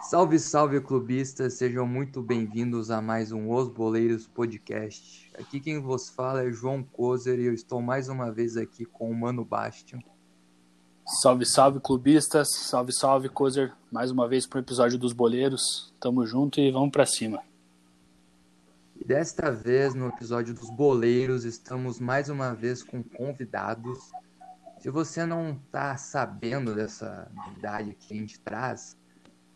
Salve, salve, clubistas! Sejam muito bem-vindos a mais um Os Boleiros Podcast. Aqui quem vos fala é João Kozer e eu estou mais uma vez aqui com o Mano Bastion. Salve, salve, clubistas! Salve, salve, Kozer! Mais uma vez para o episódio dos Boleiros. Tamo junto e vamos para cima. E desta vez, no episódio dos Boleiros, estamos mais uma vez com convidados. Se você não está sabendo dessa novidade que a gente traz,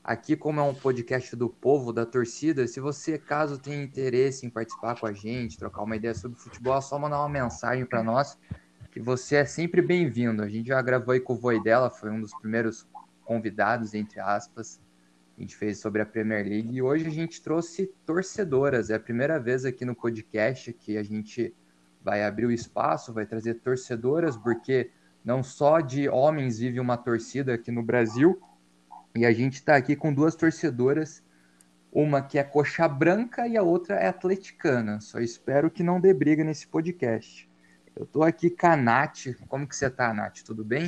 Aqui, como é um podcast do povo, da torcida, se você, caso tenha interesse em participar com a gente, trocar uma ideia sobre futebol, é só mandar uma mensagem para nós, que você é sempre bem-vindo. A gente já gravou aí com o Voi dela, foi um dos primeiros convidados, entre aspas. A gente fez sobre a Premier League e hoje a gente trouxe torcedoras. É a primeira vez aqui no podcast que a gente vai abrir o espaço, vai trazer torcedoras, porque não só de homens vive uma torcida aqui no Brasil, e a gente está aqui com duas torcedoras, uma que é coxa branca e a outra é atleticana. Só espero que não dê briga nesse podcast. Eu estou aqui com a Nath. Como que você está, Nath? Tudo bem?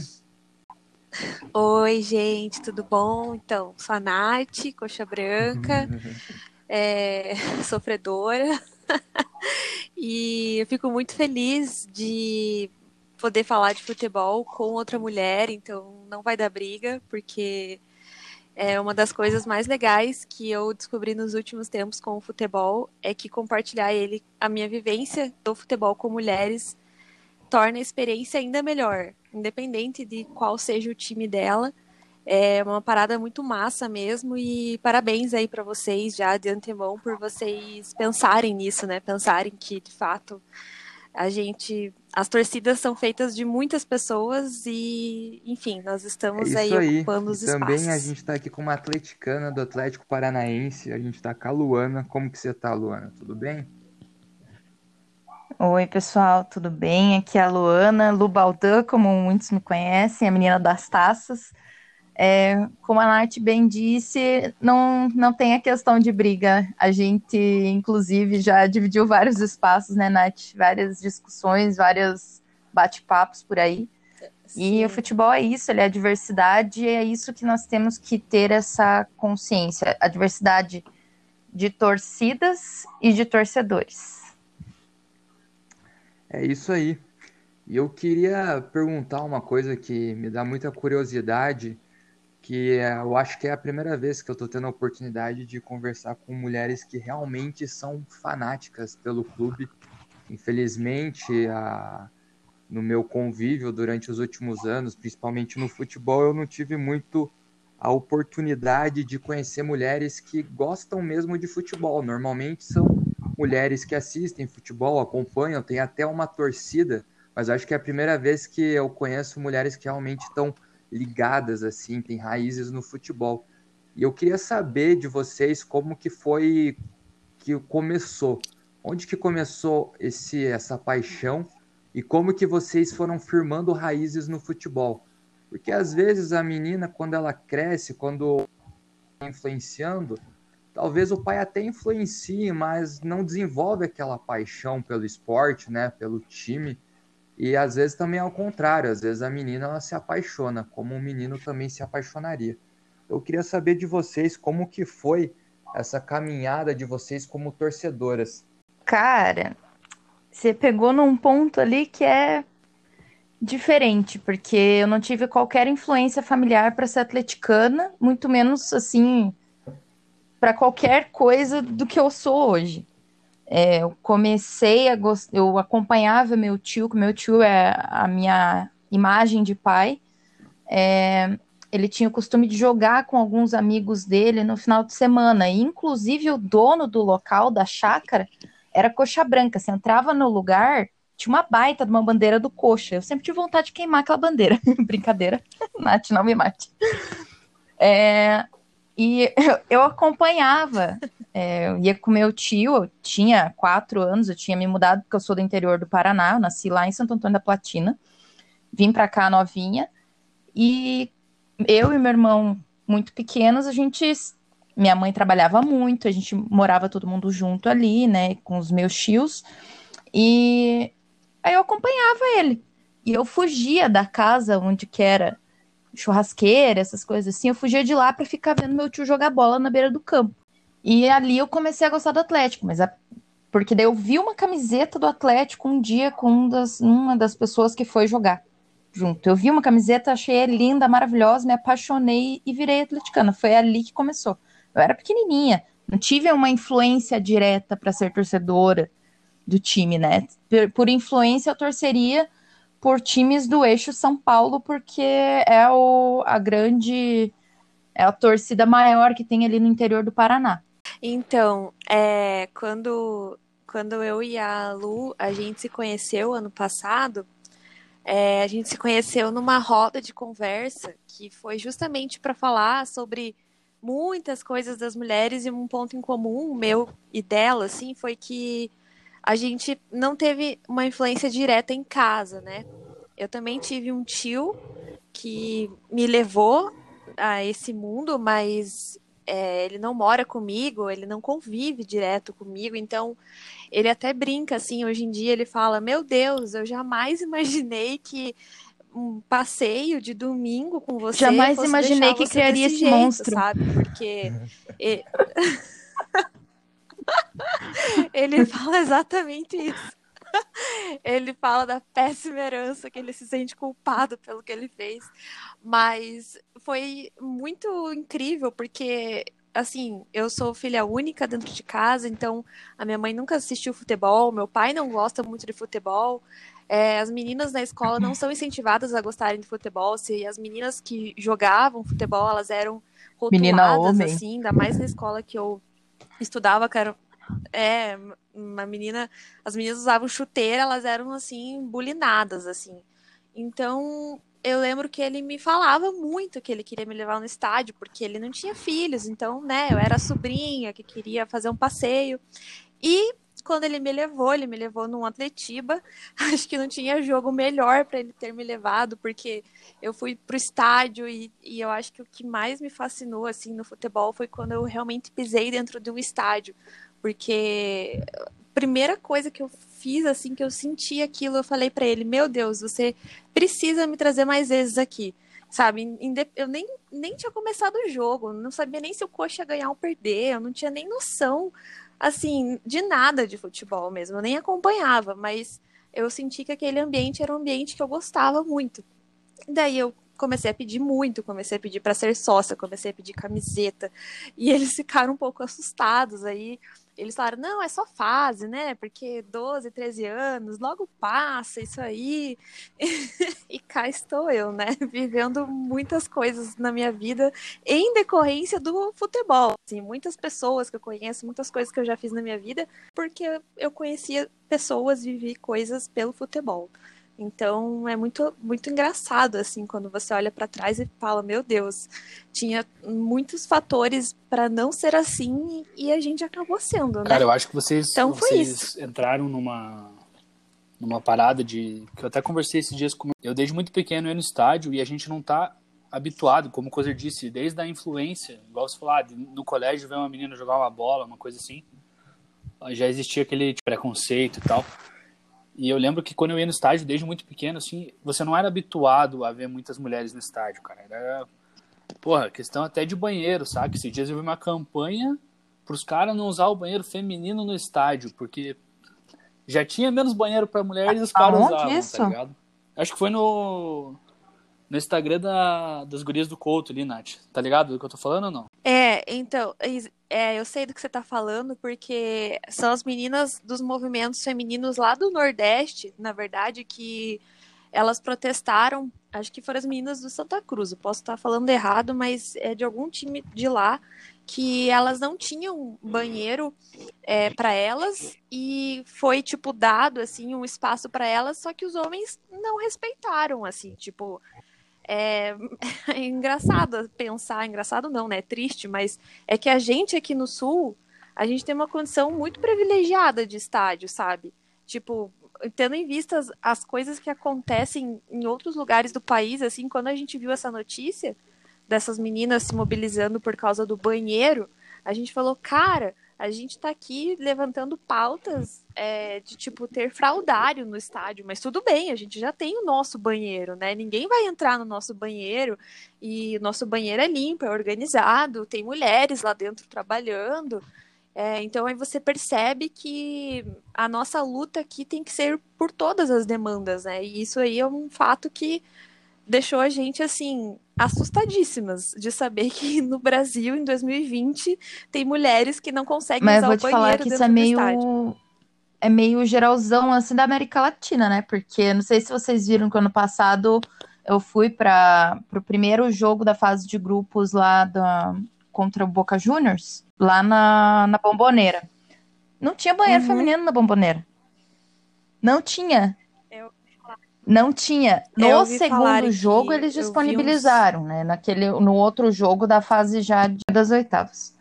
Oi, gente, tudo bom? Então, sou a Nath, coxa branca, é, sofredora. e eu fico muito feliz de poder falar de futebol com outra mulher, então não vai dar briga, porque é uma das coisas mais legais que eu descobri nos últimos tempos com o futebol é que compartilhar ele, a minha vivência do futebol com mulheres, torna a experiência ainda melhor, independente de qual seja o time dela. É uma parada muito massa mesmo e parabéns aí para vocês já de antemão por vocês pensarem nisso, né? Pensarem que de fato a gente as torcidas são feitas de muitas pessoas e, enfim, nós estamos é aí, aí, ocupando os Também espaços. a gente está aqui com uma atleticana do Atlético Paranaense, a gente está com a Luana. Como que você está, Luana? Tudo bem? Oi, pessoal, tudo bem? Aqui é a Luana, Lu Baldan, como muitos me conhecem, a menina das taças. É, como a Nath bem disse, não, não tem a questão de briga. A gente, inclusive, já dividiu vários espaços, né, Nath? Várias discussões, vários bate-papos por aí. Sim. E o futebol é isso, ele é a diversidade, e é isso que nós temos que ter essa consciência, a diversidade de torcidas e de torcedores. É isso aí. E eu queria perguntar uma coisa que me dá muita curiosidade, que eu acho que é a primeira vez que eu estou tendo a oportunidade de conversar com mulheres que realmente são fanáticas pelo clube. Infelizmente, a, no meu convívio durante os últimos anos, principalmente no futebol, eu não tive muito a oportunidade de conhecer mulheres que gostam mesmo de futebol. Normalmente são mulheres que assistem futebol, acompanham, tem até uma torcida, mas acho que é a primeira vez que eu conheço mulheres que realmente estão ligadas assim, têm raízes no futebol. E eu queria saber de vocês como que foi que começou. Onde que começou esse essa paixão e como que vocês foram firmando raízes no futebol? Porque às vezes a menina quando ela cresce, quando influenciando, talvez o pai até influencie, mas não desenvolve aquela paixão pelo esporte, né, pelo time. E às vezes também é ao contrário, às vezes a menina ela se apaixona, como o menino também se apaixonaria. Eu queria saber de vocês como que foi essa caminhada de vocês como torcedoras. Cara, você pegou num ponto ali que é diferente, porque eu não tive qualquer influência familiar para ser atleticana, muito menos assim para qualquer coisa do que eu sou hoje. É, eu comecei a gostar, eu acompanhava meu tio, que meu tio é a minha imagem de pai. É, ele tinha o costume de jogar com alguns amigos dele no final de semana, e inclusive o dono do local, da chácara, era coxa branca. Você entrava no lugar, tinha uma baita de uma bandeira do coxa. Eu sempre tive vontade de queimar aquela bandeira. Brincadeira, Nath, não me mate. É, e eu acompanhava, é, eu ia com meu tio, eu tinha quatro anos, eu tinha me mudado porque eu sou do interior do Paraná, eu nasci lá em Santo Antônio da Platina, vim para cá novinha, e eu e meu irmão muito pequenos, a gente, minha mãe trabalhava muito, a gente morava todo mundo junto ali, né, com os meus tios, e Aí eu acompanhava ele. E eu fugia da casa onde que era churrasqueira, essas coisas assim. Eu fugia de lá para ficar vendo meu tio jogar bola na beira do campo. E ali eu comecei a gostar do Atlético, mas a... porque daí eu vi uma camiseta do Atlético um dia com um das, uma das pessoas que foi jogar junto. Eu vi uma camiseta, achei linda, maravilhosa, me apaixonei e virei atleticana. Foi ali que começou. Eu era pequenininha, não tive uma influência direta para ser torcedora do time, né? Por, por, influência, eu torceria por times do eixo São Paulo, porque é o, a grande. É a torcida maior que tem ali no interior do Paraná. Então, é, quando, quando eu e a Lu, a gente se conheceu ano passado, é, a gente se conheceu numa roda de conversa que foi justamente para falar sobre muitas coisas das mulheres e um ponto em comum meu e dela, assim, foi que a gente não teve uma influência direta em casa, né? Eu também tive um tio que me levou a esse mundo, mas é, ele não mora comigo, ele não convive direto comigo, então ele até brinca assim, hoje em dia ele fala: Meu Deus, eu jamais imaginei que um passeio de domingo com você. Jamais imaginei que criaria esse jeito, monstro. Sabe? Porque. ele fala exatamente isso. Ele fala da péssima herança, que ele se sente culpado pelo que ele fez. Mas foi muito incrível, porque assim, eu sou filha única dentro de casa, então a minha mãe nunca assistiu futebol, meu pai não gosta muito de futebol. É, as meninas na escola não são incentivadas a gostarem de futebol. Se as meninas que jogavam futebol, elas eram rotuladas, assim, ainda mais na escola que eu estudava, era, é, uma menina, as meninas usavam chuteira, elas eram assim bulinadas assim. Então, eu lembro que ele me falava muito que ele queria me levar no estádio, porque ele não tinha filhos, então, né, eu era sobrinha que queria fazer um passeio. E quando ele me levou, ele me levou num Atletiba. Acho que não tinha jogo melhor para ele ter me levado, porque eu fui pro estádio e, e, eu acho que o que mais me fascinou assim no futebol foi quando eu realmente pisei dentro de um estádio, porque primeira coisa que eu fiz assim que eu senti aquilo, eu falei para ele: "Meu Deus, você precisa me trazer mais vezes aqui". Sabe, eu nem, nem tinha começado o jogo, não sabia nem se o Coxa ia ganhar ou perder, eu não tinha nem noção, assim, de nada de futebol mesmo, eu nem acompanhava, mas eu senti que aquele ambiente era um ambiente que eu gostava muito. Daí eu comecei a pedir muito, comecei a pedir para ser sócia, comecei a pedir camiseta, e eles ficaram um pouco assustados aí eles falaram, não, é só fase, né? Porque 12, 13 anos, logo passa isso aí. e cá estou eu, né? Vivendo muitas coisas na minha vida em decorrência do futebol. Assim, muitas pessoas que eu conheço, muitas coisas que eu já fiz na minha vida, porque eu conhecia pessoas, vivi coisas pelo futebol. Então é muito muito engraçado assim quando você olha para trás e fala, meu Deus, tinha muitos fatores para não ser assim e a gente acabou sendo, né? Cara, eu acho que vocês, então, vocês entraram numa numa parada de que eu até conversei esses dias com eu desde muito pequeno ia no estádio e a gente não tá habituado, como o Cozer disse, desde a influência, igual você falou, ah, no colégio ver uma menina jogar uma bola, uma coisa assim, já existia aquele preconceito e tal. E eu lembro que quando eu ia no estádio, desde muito pequeno, assim, você não era habituado a ver muitas mulheres no estádio, cara. Era, porra, questão até de banheiro, sabe? Esses dias eu vi uma campanha pros caras não usar o banheiro feminino no estádio, porque já tinha menos banheiro para mulheres e os caras usavam, isso? tá ligado? Acho que foi no no Instagram da, das gurias do Couto ali, Nath. Tá ligado do que eu tô falando ou não? É, então, é, eu sei do que você tá falando, porque são as meninas dos movimentos femininos lá do Nordeste, na verdade, que elas protestaram, acho que foram as meninas do Santa Cruz, eu posso estar falando errado, mas é de algum time de lá, que elas não tinham banheiro é, para elas e foi tipo dado assim um espaço para elas, só que os homens não respeitaram assim, tipo é, é engraçado pensar, engraçado não, né? É triste, mas é que a gente aqui no Sul, a gente tem uma condição muito privilegiada de estádio, sabe? Tipo, tendo em vista as, as coisas que acontecem em outros lugares do país, assim, quando a gente viu essa notícia dessas meninas se mobilizando por causa do banheiro, a gente falou, cara, A gente está aqui levantando pautas é, de tipo ter fraudário no estádio, mas tudo bem, a gente já tem o nosso banheiro, né? Ninguém vai entrar no nosso banheiro e o nosso banheiro é limpo, é organizado, tem mulheres lá dentro trabalhando. É, então aí você percebe que a nossa luta aqui tem que ser por todas as demandas, né? E isso aí é um fato que deixou a gente assim assustadíssimas de saber que no Brasil em 2020 tem mulheres que não conseguem Mas usar eu vou te falar que isso é meio é meio geralzão assim da América Latina, né? Porque não sei se vocês viram que ano passado eu fui para o primeiro jogo da fase de grupos lá da, contra o Boca Juniors lá na, na Bomboneira. Não tinha banheiro uhum. feminino na Bomboneira. Não tinha. Não tinha. No segundo jogo eles disponibilizaram, uns... né? Naquele, no outro jogo da fase já das oitavas.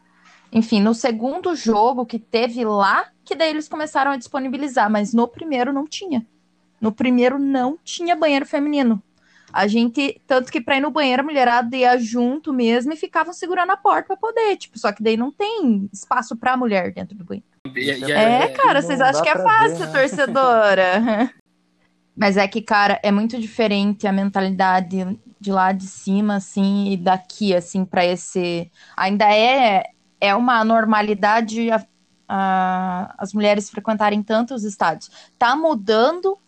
Enfim, no segundo jogo que teve lá, que daí eles começaram a disponibilizar, mas no primeiro não tinha. No primeiro não tinha banheiro feminino. A gente, tanto que pra ir no banheiro, a mulherada ia junto mesmo e ficavam segurando a porta para poder, tipo, só que daí não tem espaço pra mulher dentro do banheiro. é, é, cara, vocês acham que é fácil, ver, né? torcedora. Mas é que, cara, é muito diferente a mentalidade de lá de cima, assim, e daqui, assim, para esse. Ainda é, é uma normalidade a, a, as mulheres frequentarem tantos estádios. Tá mudando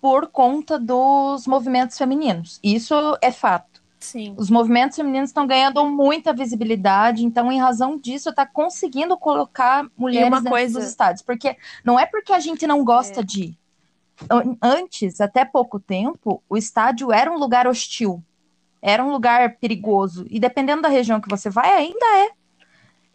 por conta dos movimentos femininos. Isso é fato. Sim. Os movimentos femininos estão ganhando muita visibilidade, então, em razão disso, está conseguindo colocar mulheres coisa... dos estádios. Porque não é porque a gente não gosta é. de. Antes, até pouco tempo, o estádio era um lugar hostil, era um lugar perigoso. E dependendo da região que você vai, ainda é.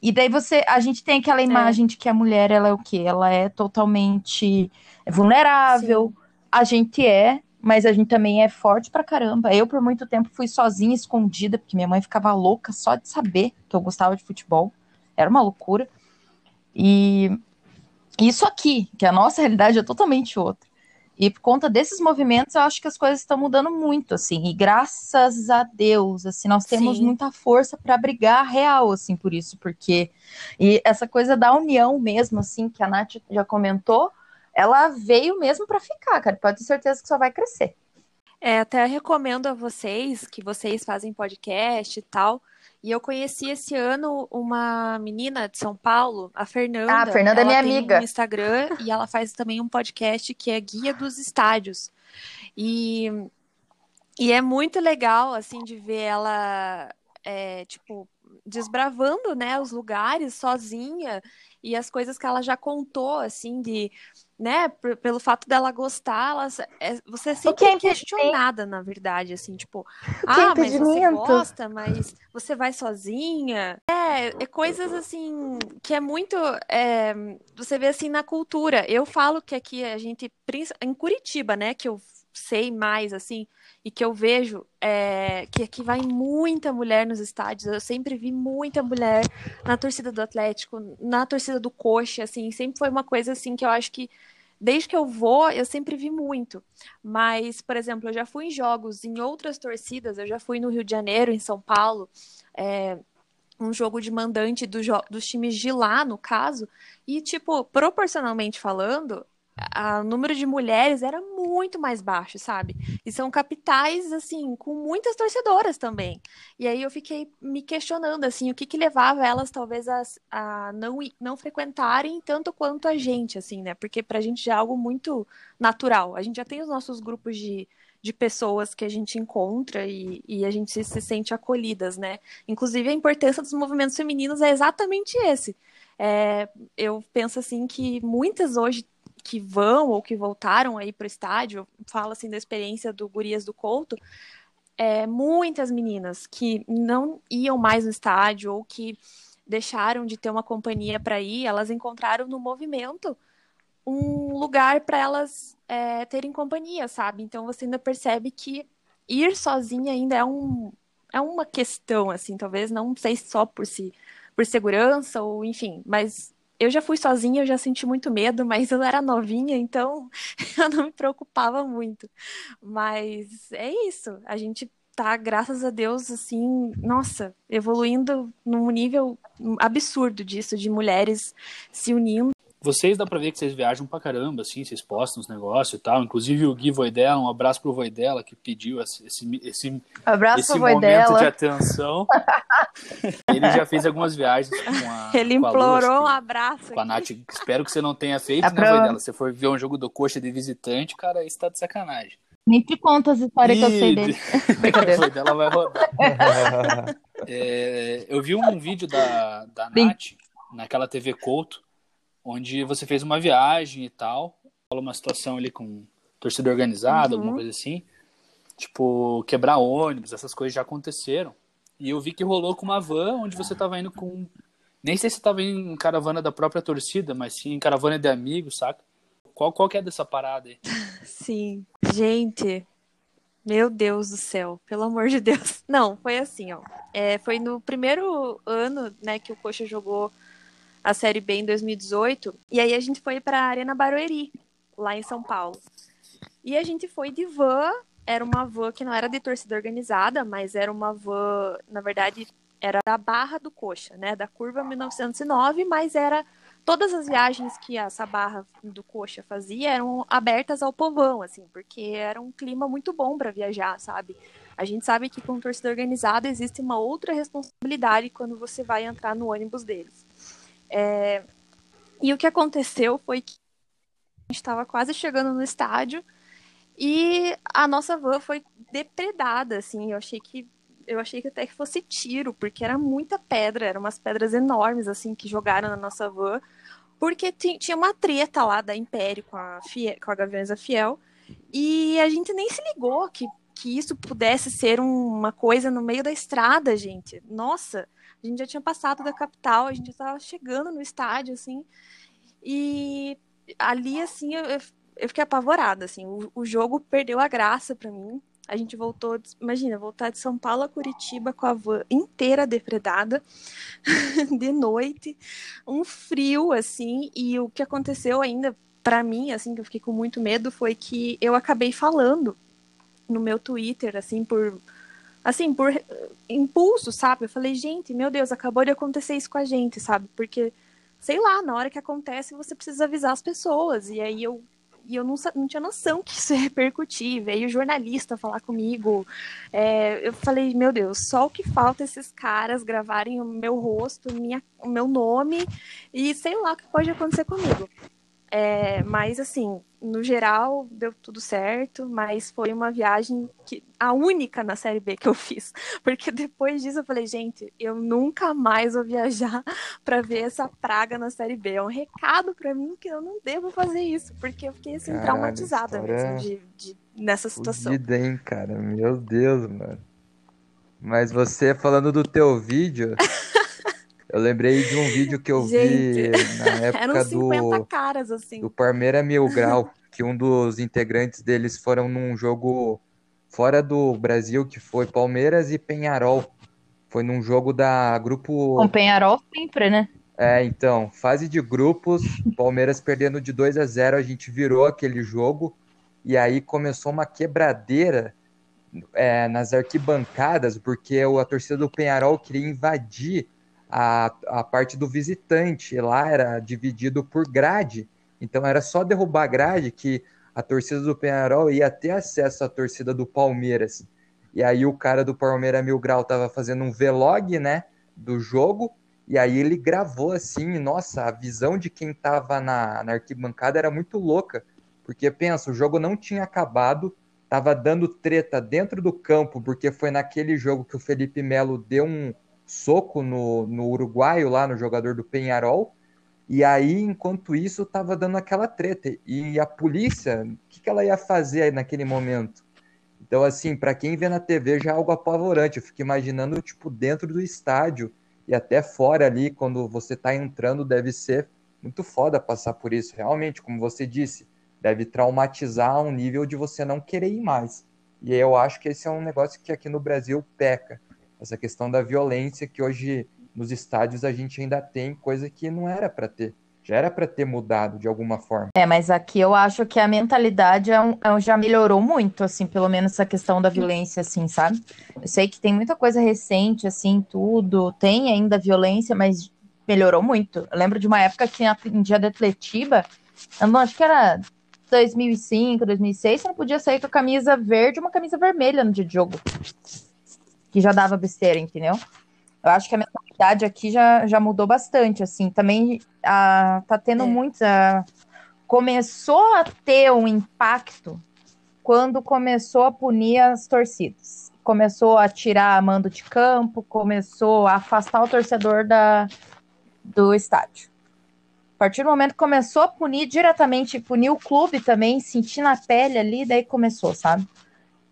E daí você, a gente tem aquela é. imagem é. de que a mulher ela é o quê? Ela é totalmente vulnerável, Sim a gente é, mas a gente também é forte pra caramba. Eu, por muito tempo, fui sozinha, escondida, porque minha mãe ficava louca só de saber que eu gostava de futebol. Era uma loucura. E isso aqui, que a nossa realidade é totalmente outra. E por conta desses movimentos, eu acho que as coisas estão mudando muito, assim. E graças a Deus, assim, nós temos Sim. muita força para brigar real, assim, por isso, porque e essa coisa da união mesmo, assim, que a Nath já comentou, ela veio mesmo para ficar, cara. Pode ter certeza que só vai crescer. É, até recomendo a vocês que vocês fazem podcast e tal. E eu conheci esse ano uma menina de São Paulo, a Fernanda. Ah, a Fernanda é minha amiga. Um Instagram e ela faz também um podcast que é Guia dos Estádios. E, e é muito legal, assim, de ver ela, é, tipo, desbravando, né, os lugares sozinha e as coisas que ela já contou, assim, de né, pelo fato dela gostar, ela, é, você é sempre é questionada, na verdade, assim, tipo, ah, mas você gosta, mas você vai sozinha. É, é coisas assim que é muito. É, você vê assim na cultura. Eu falo que aqui a gente, em Curitiba, né, que eu sei mais, assim, e que eu vejo é, que aqui vai muita mulher nos estádios. Eu sempre vi muita mulher na torcida do Atlético, na torcida do Coxa, assim, sempre foi uma coisa assim que eu acho que desde que eu vou, eu sempre vi muito. Mas, por exemplo, eu já fui em jogos em outras torcidas, eu já fui no Rio de Janeiro, em São Paulo, é, um jogo de mandante do dos times de lá, no caso, e, tipo, proporcionalmente falando, o número de mulheres era muito mais baixo, sabe? E são capitais, assim, com muitas torcedoras também. E aí eu fiquei me questionando, assim, o que que levava elas, talvez, a, a não, não frequentarem tanto quanto a gente, assim, né? Porque pra gente já é algo muito natural. A gente já tem os nossos grupos de, de pessoas que a gente encontra e, e a gente se, se sente acolhidas, né? Inclusive, a importância dos movimentos femininos é exatamente esse. É, eu penso assim que muitas hoje que vão ou que voltaram aí para o estádio, fala assim da experiência do Gurias do Couto, é, muitas meninas que não iam mais no estádio ou que deixaram de ter uma companhia para ir, elas encontraram no movimento um lugar para elas é, terem companhia, sabe? Então você ainda percebe que ir sozinha ainda é um é uma questão assim, talvez não sei só por si por segurança ou enfim, mas eu já fui sozinha, eu já senti muito medo, mas eu era novinha, então eu não me preocupava muito. Mas é isso, a gente tá, graças a Deus, assim, nossa, evoluindo num nível absurdo disso, de mulheres se unindo vocês dá pra ver que vocês viajam pra caramba, assim, vocês postam os negócios e tal. Inclusive o Gui Voidela, um abraço pro Voidela que pediu esse, esse, abraço esse momento Voidela. de atenção. Ele já fez algumas viagens com a. Ele com implorou a um abraço. Com a Nath. Espero que você não tenha feito, é né, pra... Voidela? Se for ver um jogo do Coxa de visitante, cara, isso tá de sacanagem. Nem te conta as histórias e... que eu sei dele. A Voidela vai rodar. é, eu vi um vídeo da, da Nath naquela TV Couto onde você fez uma viagem e tal, falou uma situação ali com torcida organizada, uhum. alguma coisa assim, tipo, quebrar ônibus, essas coisas já aconteceram. E eu vi que rolou com uma van onde você tava indo com. Nem sei se você tava indo em caravana da própria torcida, mas sim em caravana de amigos, saca? Qual, qual que é dessa parada aí? Sim. Gente, meu Deus do céu, pelo amor de Deus. Não, foi assim, ó. É, foi no primeiro ano, né, que o Coxa jogou a Série B em 2018. E aí a gente foi para a Arena Barueri, lá em São Paulo. E a gente foi de van, era uma van que não era de torcida organizada, mas era uma van, na verdade, era da Barra do Coxa, né, da curva 1909, mas era todas as viagens que essa barra do Coxa fazia eram abertas ao povão, assim, porque era um clima muito bom para viajar, sabe? A gente sabe que com torcida organizada existe uma outra responsabilidade quando você vai entrar no ônibus deles. É... E o que aconteceu foi que a gente estava quase chegando no estádio e a nossa van foi depredada, assim. Eu achei que eu achei que até que fosse tiro, porque era muita pedra, eram umas pedras enormes assim que jogaram na nossa van, porque tinha uma treta lá da Império com a Fiel, com a Gaviões da Fiel, e a gente nem se ligou que que isso pudesse ser uma coisa no meio da estrada, gente. Nossa, a gente já tinha passado da capital, a gente já estava chegando no estádio, assim. E ali, assim, eu, eu fiquei apavorada, assim. O, o jogo perdeu a graça para mim. A gente voltou, imagina, voltar de São Paulo a Curitiba com a van inteira depredada, de noite, um frio, assim. E o que aconteceu ainda, para mim, assim, que eu fiquei com muito medo, foi que eu acabei falando no meu Twitter, assim, por assim, por impulso, sabe? Eu falei, gente, meu Deus, acabou de acontecer isso com a gente, sabe? Porque, sei lá, na hora que acontece, você precisa avisar as pessoas. E aí eu. E eu não, não tinha noção que isso ia repercutir. Veio o jornalista falar comigo. É, eu falei, meu Deus, só o que falta esses caras gravarem o meu rosto, minha, o meu nome, e sei lá o que pode acontecer comigo. É, mas assim, no geral, deu tudo certo, mas foi uma viagem que a única na série B que eu fiz, porque depois disso eu falei, gente, eu nunca mais vou viajar para ver essa praga na série B. É um recado para mim que eu não devo fazer isso, porque eu fiquei assim traumatizada mesmo de, de, nessa situação. Fudida, hein, cara? Meu Deus, mano. Mas você falando do teu vídeo, Eu lembrei de um vídeo que eu Gente, vi na época do, caras, assim. do Parmeira Mil Grau, que um dos integrantes deles foram num jogo fora do Brasil, que foi Palmeiras e Penharol. Foi num jogo da grupo. Com Penharol sempre, né? É, então, fase de grupos, Palmeiras perdendo de 2 a 0, a gente virou aquele jogo e aí começou uma quebradeira é, nas arquibancadas, porque a torcida do Penharol queria invadir a, a parte do visitante. Lá era dividido por grade. Então era só derrubar a grade que a torcida do Penharol ia ter acesso à torcida do Palmeiras. E aí o cara do Palmeiras Mil Grau tava fazendo um vlog, né, do jogo, e aí ele gravou assim, nossa, a visão de quem tava na, na arquibancada era muito louca, porque pensa, o jogo não tinha acabado, tava dando treta dentro do campo, porque foi naquele jogo que o Felipe Melo deu um, soco no, no uruguaio lá, no jogador do Penharol. E aí, enquanto isso, tava dando aquela treta. E a polícia, o que, que ela ia fazer naquele momento? Então, assim, para quem vê na TV já é algo apavorante. Eu fico imaginando, tipo, dentro do estádio e até fora ali, quando você tá entrando, deve ser muito foda passar por isso. Realmente, como você disse, deve traumatizar a um nível de você não querer ir mais. E eu acho que esse é um negócio que aqui no Brasil peca essa questão da violência que hoje nos estádios a gente ainda tem, coisa que não era para ter. Já era para ter mudado de alguma forma. É, mas aqui eu acho que a mentalidade é um, é um, já melhorou muito, assim, pelo menos essa questão da violência, assim, sabe? Eu sei que tem muita coisa recente, assim, tudo. Tem ainda violência, mas melhorou muito. Eu lembro de uma época que em dia de Atletiba, eu acho que era 2005, 2006, você não podia sair com a camisa verde e uma camisa vermelha no dia de jogo. Que já dava besteira, entendeu? Eu acho que a mentalidade aqui já, já mudou bastante, assim. Também a, tá tendo é. muita. Começou a ter um impacto quando começou a punir as torcidas. Começou a tirar mando de campo, começou a afastar o torcedor da, do estádio. A partir do momento que começou a punir diretamente, punir o clube também, sentir na pele ali, daí começou, sabe?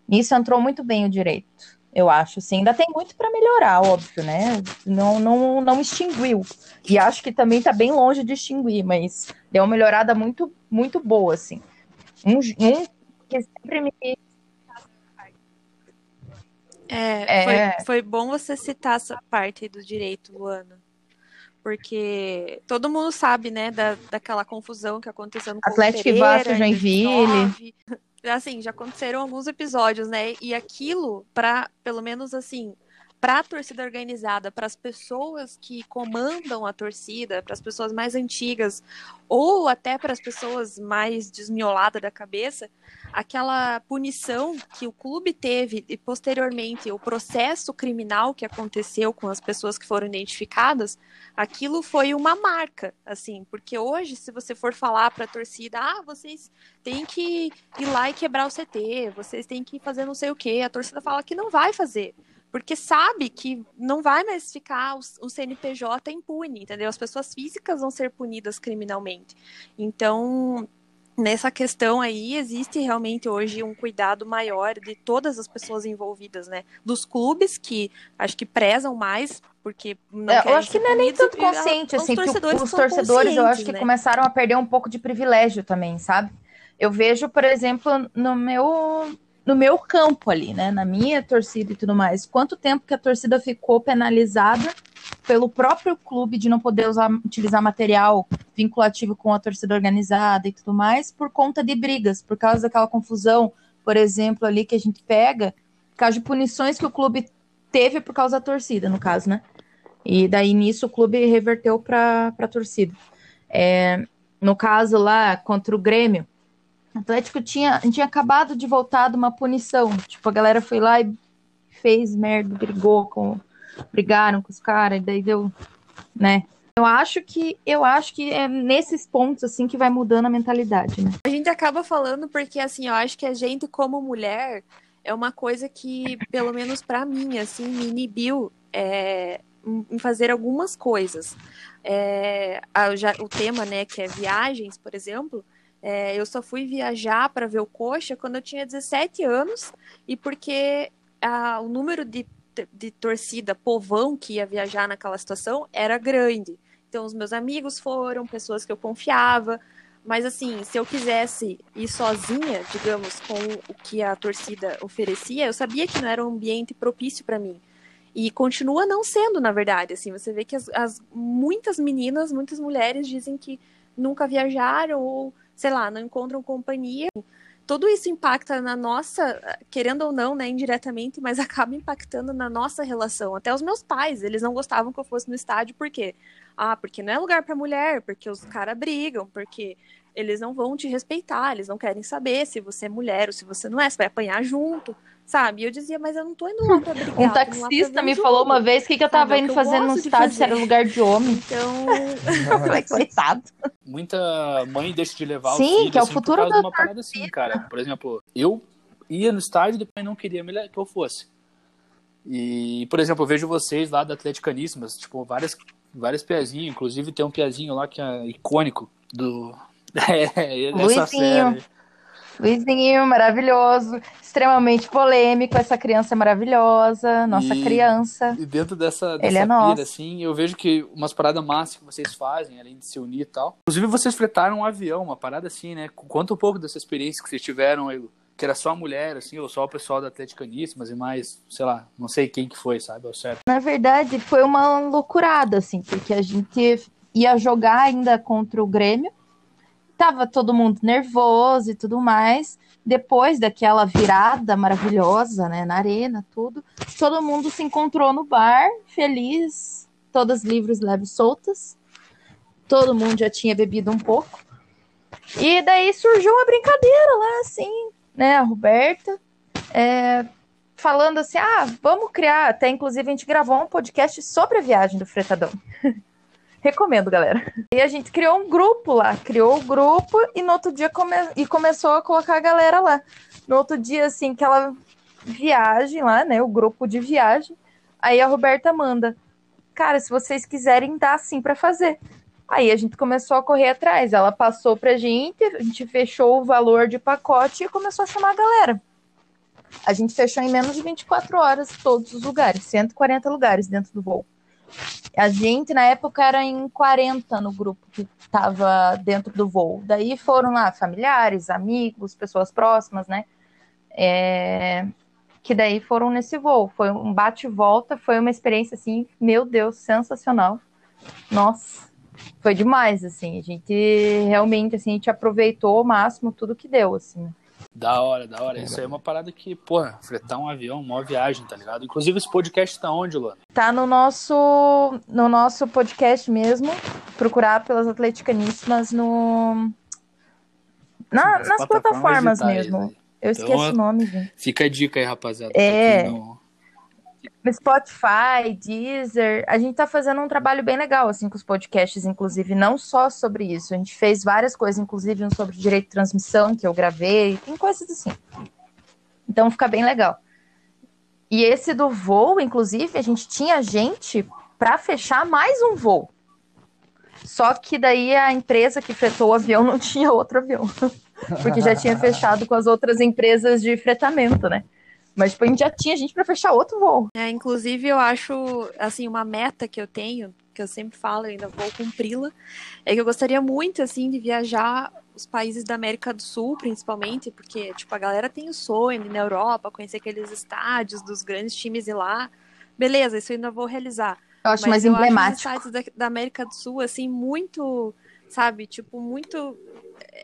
Isso entrou muito bem o direito eu acho. Sim, ainda tem muito para melhorar, óbvio, né? Não, não, não extinguiu. E acho que também está bem longe de extinguir, mas deu uma melhorada muito, muito boa, assim. Um, um que sempre me. É, é... Foi, foi bom você citar essa parte do direito, Luana. Porque todo mundo sabe, né, da, daquela confusão que aconteceu no Atlético e Vasco Joinville assim, já aconteceram alguns episódios, né? E aquilo, para pelo menos assim, para a torcida organizada, para as pessoas que comandam a torcida, para as pessoas mais antigas, ou até para as pessoas mais desmioladas da cabeça, aquela punição que o clube teve e posteriormente o processo criminal que aconteceu com as pessoas que foram identificadas, aquilo foi uma marca, assim, porque hoje se você for falar para a torcida, ah, vocês têm que ir lá e quebrar o CT, vocês têm que fazer não sei o quê, a torcida fala que não vai fazer porque sabe que não vai mais ficar o, CNPJ impune, entendeu? As pessoas físicas vão ser punidas criminalmente. Então, nessa questão aí, existe realmente hoje um cuidado maior de todas as pessoas envolvidas, né? Dos clubes que acho que prezam mais, porque não é, Eu acho que não é nem tanto consciente, assim, torcedores os torcedores eu acho que né? começaram a perder um pouco de privilégio também, sabe? Eu vejo, por exemplo, no meu no meu campo ali, né? Na minha torcida e tudo mais. Quanto tempo que a torcida ficou penalizada pelo próprio clube de não poder usar, utilizar material vinculativo com a torcida organizada e tudo mais, por conta de brigas, por causa daquela confusão, por exemplo, ali que a gente pega, por causa de punições que o clube teve por causa da torcida, no caso, né? E daí nisso o clube reverteu para a torcida. É, no caso lá contra o Grêmio, Atlético tinha, tinha acabado de voltar de uma punição. Tipo, a galera foi lá e fez merda, brigou com. Brigaram com os caras, e daí deu. Né? Eu acho que eu acho que é nesses pontos assim que vai mudando a mentalidade, né? A gente acaba falando porque assim, eu acho que a gente como mulher é uma coisa que, pelo menos para mim, assim, me inibiu é, em fazer algumas coisas. É, a, já, o tema, né, que é viagens, por exemplo, é, eu só fui viajar para ver o Coxa quando eu tinha 17 anos e porque a, o número de, de torcida, povão que ia viajar naquela situação era grande. Então, os meus amigos foram, pessoas que eu confiava. Mas, assim, se eu quisesse ir sozinha, digamos, com o que a torcida oferecia, eu sabia que não era um ambiente propício para mim. E continua não sendo, na verdade. Assim, você vê que as, as, muitas meninas, muitas mulheres dizem que nunca viajaram ou sei lá, não encontram companhia. Tudo isso impacta na nossa, querendo ou não, né, indiretamente, mas acaba impactando na nossa relação. Até os meus pais, eles não gostavam que eu fosse no estádio, por quê? Ah, porque não é lugar para mulher, porque os caras brigam, porque eles não vão te respeitar, eles não querem saber se você é mulher ou se você não é, você vai apanhar junto sabe? E eu dizia, mas eu não tô indo lá pra brigar. Um taxista me falou uma vez que, que eu tava sabe, indo fazer no estádio, se era lugar de homem. Então, coitado. Muita mãe deixa de levar Sim, o filho, que é o assim, futuro por uma parada assim, cara. Por exemplo, eu ia no estádio e depois não queria que eu fosse. E, por exemplo, eu vejo vocês lá da Atleticaníssimas, tipo, várias, várias piazinhas, inclusive tem um piazinho lá que é icônico do. É, dessa série. Luizinho, maravilhoso, extremamente polêmico. Essa criança é maravilhosa, nossa e, criança. E dentro dessa, dessa Ele é pira, assim, eu vejo que umas paradas massas que vocês fazem, além de se unir e tal. Inclusive, vocês fretaram um avião, uma parada assim, né? Conta um pouco dessa experiência que vocês tiveram que era só a mulher, assim, ou só o pessoal da Atleticaníssimas e mais, sei lá, não sei quem que foi, sabe, ao certo. Na verdade, foi uma loucurada, assim, porque a gente ia jogar ainda contra o Grêmio. Tava todo mundo nervoso e tudo mais. Depois daquela virada maravilhosa, né, na arena, tudo, todo mundo se encontrou no bar, feliz, todas livres, leves, soltas. Todo mundo já tinha bebido um pouco. E daí surgiu uma brincadeira lá, assim, né? A Roberta é, falando assim: ah, vamos criar. Até inclusive a gente gravou um podcast sobre a viagem do Fretadão. Recomendo, galera. E a gente criou um grupo lá, criou o um grupo e no outro dia come... e começou a colocar a galera lá. No outro dia, assim, aquela viagem lá, né? O grupo de viagem. Aí a Roberta manda, cara, se vocês quiserem, dá sim para fazer. Aí a gente começou a correr atrás. Ela passou pra gente, a gente fechou o valor de pacote e começou a chamar a galera. A gente fechou em menos de 24 horas todos os lugares, 140 lugares dentro do voo. A gente, na época, era em 40 no grupo que estava dentro do voo. Daí foram lá familiares, amigos, pessoas próximas, né? É... Que daí foram nesse voo. Foi um bate e volta, foi uma experiência, assim, meu Deus, sensacional. Nossa, foi demais, assim. A gente realmente, assim, a gente aproveitou ao máximo tudo que deu, assim. Da hora, da hora. Isso aí é uma parada que, porra, fretar um avião, uma viagem, tá ligado? Inclusive, esse podcast tá onde, Luana? Tá no nosso, no nosso podcast mesmo. Procurar pelas Atleticaníssimas no. Na, nas plataformas, mesmo. Aí, Eu então, esqueço o nome, gente. Fica a dica aí, rapaziada. É. No, Spotify, Deezer, a gente tá fazendo um trabalho bem legal, assim, com os podcasts, inclusive, não só sobre isso. A gente fez várias coisas, inclusive um sobre direito de transmissão, que eu gravei, tem coisas assim. Então fica bem legal. E esse do voo, inclusive, a gente tinha gente para fechar mais um voo. Só que daí a empresa que fretou o avião não tinha outro avião. Porque já tinha fechado com as outras empresas de fretamento, né? Mas tipo, a gente já tinha gente para fechar outro voo. É, inclusive eu acho assim uma meta que eu tenho, que eu sempre falo, eu ainda vou cumpri-la, é que eu gostaria muito assim de viajar os países da América do Sul, principalmente, porque tipo a galera tem o sonho de ir na Europa, conhecer aqueles estádios dos grandes times e lá. Beleza, isso eu ainda vou realizar. Eu acho Mas mais eu emblemático. Acho os estádios da, da América do Sul assim muito, sabe, tipo muito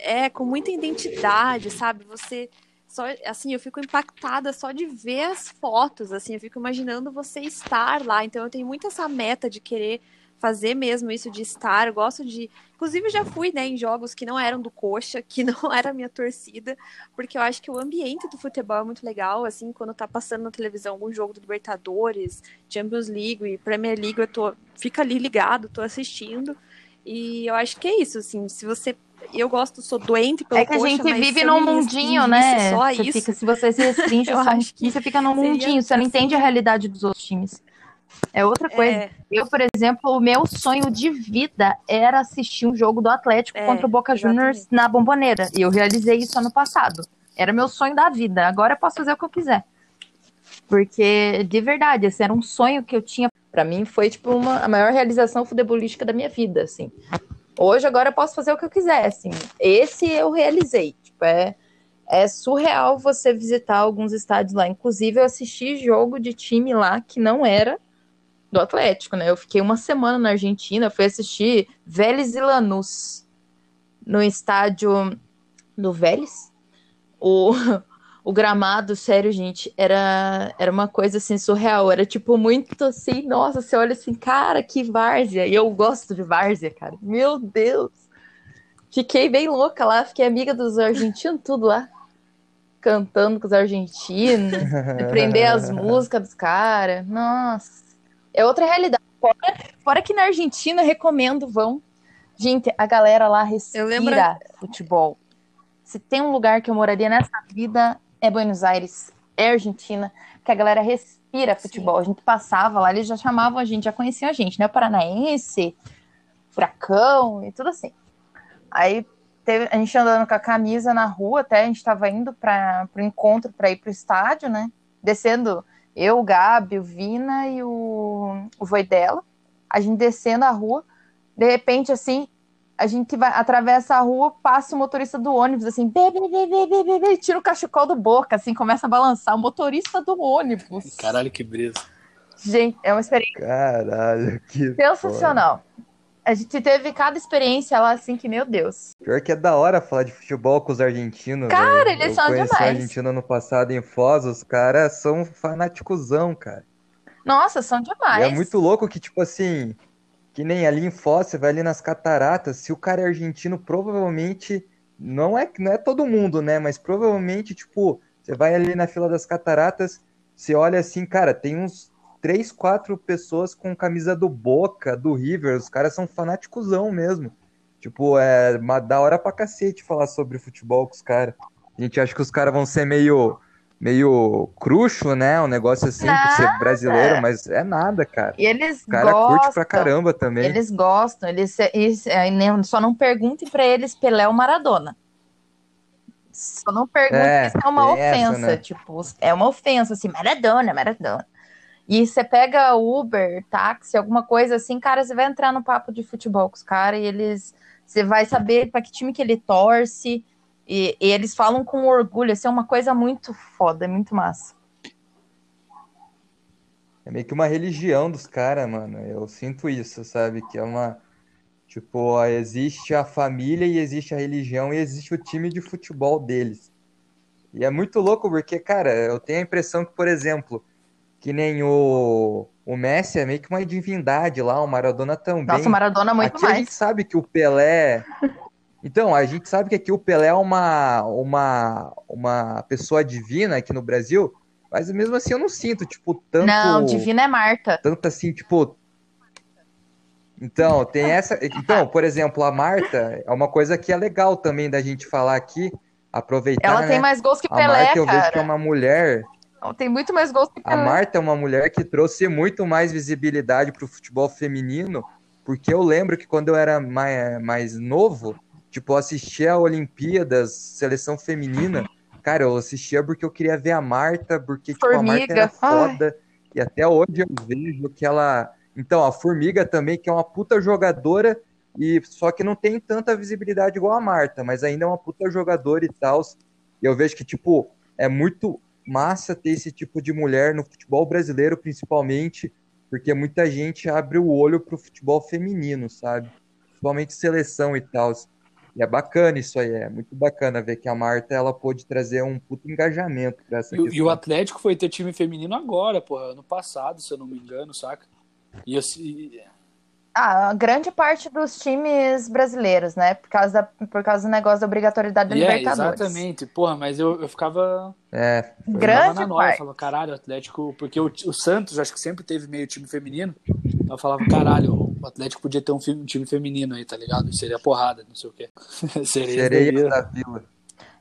é com muita identidade, sabe? Você só assim, eu fico impactada só de ver as fotos, assim, eu fico imaginando você estar lá. Então eu tenho muito essa meta de querer fazer mesmo isso de estar. Eu gosto de, inclusive já fui, né, em jogos que não eram do Coxa, que não era a minha torcida, porque eu acho que o ambiente do futebol é muito legal, assim, quando tá passando na televisão algum jogo do Libertadores, Champions League e Premier League, eu tô fica ali ligado, tô assistindo. E eu acho que é isso, assim, se você eu gosto, sou doente pelo É que a gente vive num mundinho, né? Só você isso. Fica, se você se restringe só acho que você fica num mundinho, você não entende a realidade dos outros times. É outra coisa. É. Eu, por exemplo, o meu sonho de vida era assistir um jogo do Atlético é, contra o Boca Juniors na Bomboneira. E eu realizei isso ano passado. Era meu sonho da vida. Agora eu posso fazer o que eu quiser. Porque, de verdade, esse era um sonho que eu tinha. Para mim, foi tipo uma, a maior realização futebolística da minha vida, assim. Hoje, agora eu posso fazer o que eu quiser, assim. Esse eu realizei. Tipo, é, é surreal você visitar alguns estádios lá. Inclusive, eu assisti jogo de time lá que não era do Atlético, né? Eu fiquei uma semana na Argentina, fui assistir Vélez e Lanús no estádio do Vélez. O, o gramado, sério, gente, era, era uma coisa assim surreal. Era tipo muito assim, nossa, você olha assim, cara, que várzea. E eu gosto de várzea, cara. Meu Deus. Fiquei bem louca lá, fiquei amiga dos argentinos, tudo lá. Cantando com os argentinos, aprender as músicas dos caras. Nossa. É outra realidade. Fora, fora que na Argentina, recomendo, vão. Gente, a galera lá respira lembro... futebol. Se tem um lugar que eu moraria nessa vida, é Buenos Aires, é Argentina, que a galera respira futebol. Sim. A gente passava lá, eles já chamavam a gente, já conheciam a gente, né? Paranaense, Furacão e tudo assim. Aí teve, a gente andando com a camisa na rua, até a gente estava indo para o encontro para ir para o estádio, né? Descendo eu, o Gabi, o Vina e o, o Voidela. A gente descendo a rua, de repente, assim, a gente vai, atravessa a rua, passa o motorista do ônibus, assim, bebe, bebe, bebe, bebe, tira o cachecol do boca, assim, começa a balançar. O motorista do ônibus. Caralho, que brisa. Gente, é uma experiência. Caralho, que. Sensacional. a gente teve cada experiência lá, assim, que, meu Deus. Pior que é da hora falar de futebol com os argentinos. Cara, velho. eles Eu são demais. o argentino no passado em Foz, os caras são fanaticuzão, cara. Nossa, são E demais. é muito louco que, tipo assim, que nem ali em Foz, você vai ali nas cataratas, se o cara é argentino, provavelmente, não é, não é todo mundo, né? Mas provavelmente, tipo, você vai ali na fila das cataratas, você olha assim, cara, tem uns três, quatro pessoas com camisa do Boca, do River, os caras são fanaticuzão mesmo. Tipo, é uma, da hora pra cacete falar sobre futebol com os caras. A gente acha que os caras vão ser meio, meio cruxo, né? Um negócio assim, por ser brasileiro, mas é nada, cara. E eles O cara gostam. curte pra caramba também. Eles gostam, eles, eles é, só não perguntem pra eles Pelé ou Maradona. Só não perguntem É, se é uma tem essa, ofensa, né? tipo, é uma ofensa, assim, Maradona, Maradona. E você pega Uber, táxi, alguma coisa assim, cara, você vai entrar no papo de futebol com os caras e eles, você vai saber pra que time que ele torce e, e eles falam com orgulho, assim, é uma coisa muito foda, é muito massa. É meio que uma religião dos caras, mano. Eu sinto isso, sabe? Que é uma. Tipo, ó, existe a família e existe a religião e existe o time de futebol deles. E é muito louco porque, cara, eu tenho a impressão que, por exemplo, que nem o, o Messi é meio que uma divindade lá, o Maradona também. Nossa, o Maradona muito Aqui a gente mais. sabe que o Pelé. Então, a gente sabe que aqui o Pelé é uma, uma, uma pessoa divina aqui no Brasil, mas mesmo assim eu não sinto, tipo, tanto. Não, Divina é Marta. Tanto assim, tipo. Então, tem essa. Então, por exemplo, a Marta é uma coisa que é legal também da gente falar aqui, aproveitar, Ela tem né? mais gols que A Pelé, Marta eu vejo que é uma mulher. Ela tem muito mais gols que A Pelé. Marta é uma mulher que trouxe muito mais visibilidade para o futebol feminino, porque eu lembro que quando eu era mais, mais novo, tipo, eu assistia a Olimpíadas, seleção feminina, cara, eu assistia porque eu queria ver a Marta, porque tipo, a Marta era foda, e até hoje eu vejo que ela. Então, a Formiga também, que é uma puta jogadora, e só que não tem tanta visibilidade igual a Marta, mas ainda é uma puta jogadora e tal. E eu vejo que, tipo, é muito massa ter esse tipo de mulher no futebol brasileiro, principalmente, porque muita gente abre o olho pro futebol feminino, sabe? Principalmente seleção e tal. E é bacana isso aí, é muito bacana ver que a Marta ela pôde trazer um puto engajamento pra essa E, o- e o Atlético foi ter time feminino agora, porra, ano passado, se eu não me engano, saca? E eu, e- Ah, grande parte dos times brasileiros, né? Por causa, da, por causa do negócio da obrigatoriedade da e é, Libertadores. exatamente, porra, mas eu, eu ficava, É, eu Grande ficava na noia, parte. falava, caralho, o Atlético, porque o, o Santos acho que sempre teve meio time feminino, eu falava, caralho, o Atlético podia ter um, fi- um time feminino aí, tá ligado? Seria porrada, não sei o quê. Seria sereia doideira. da vila.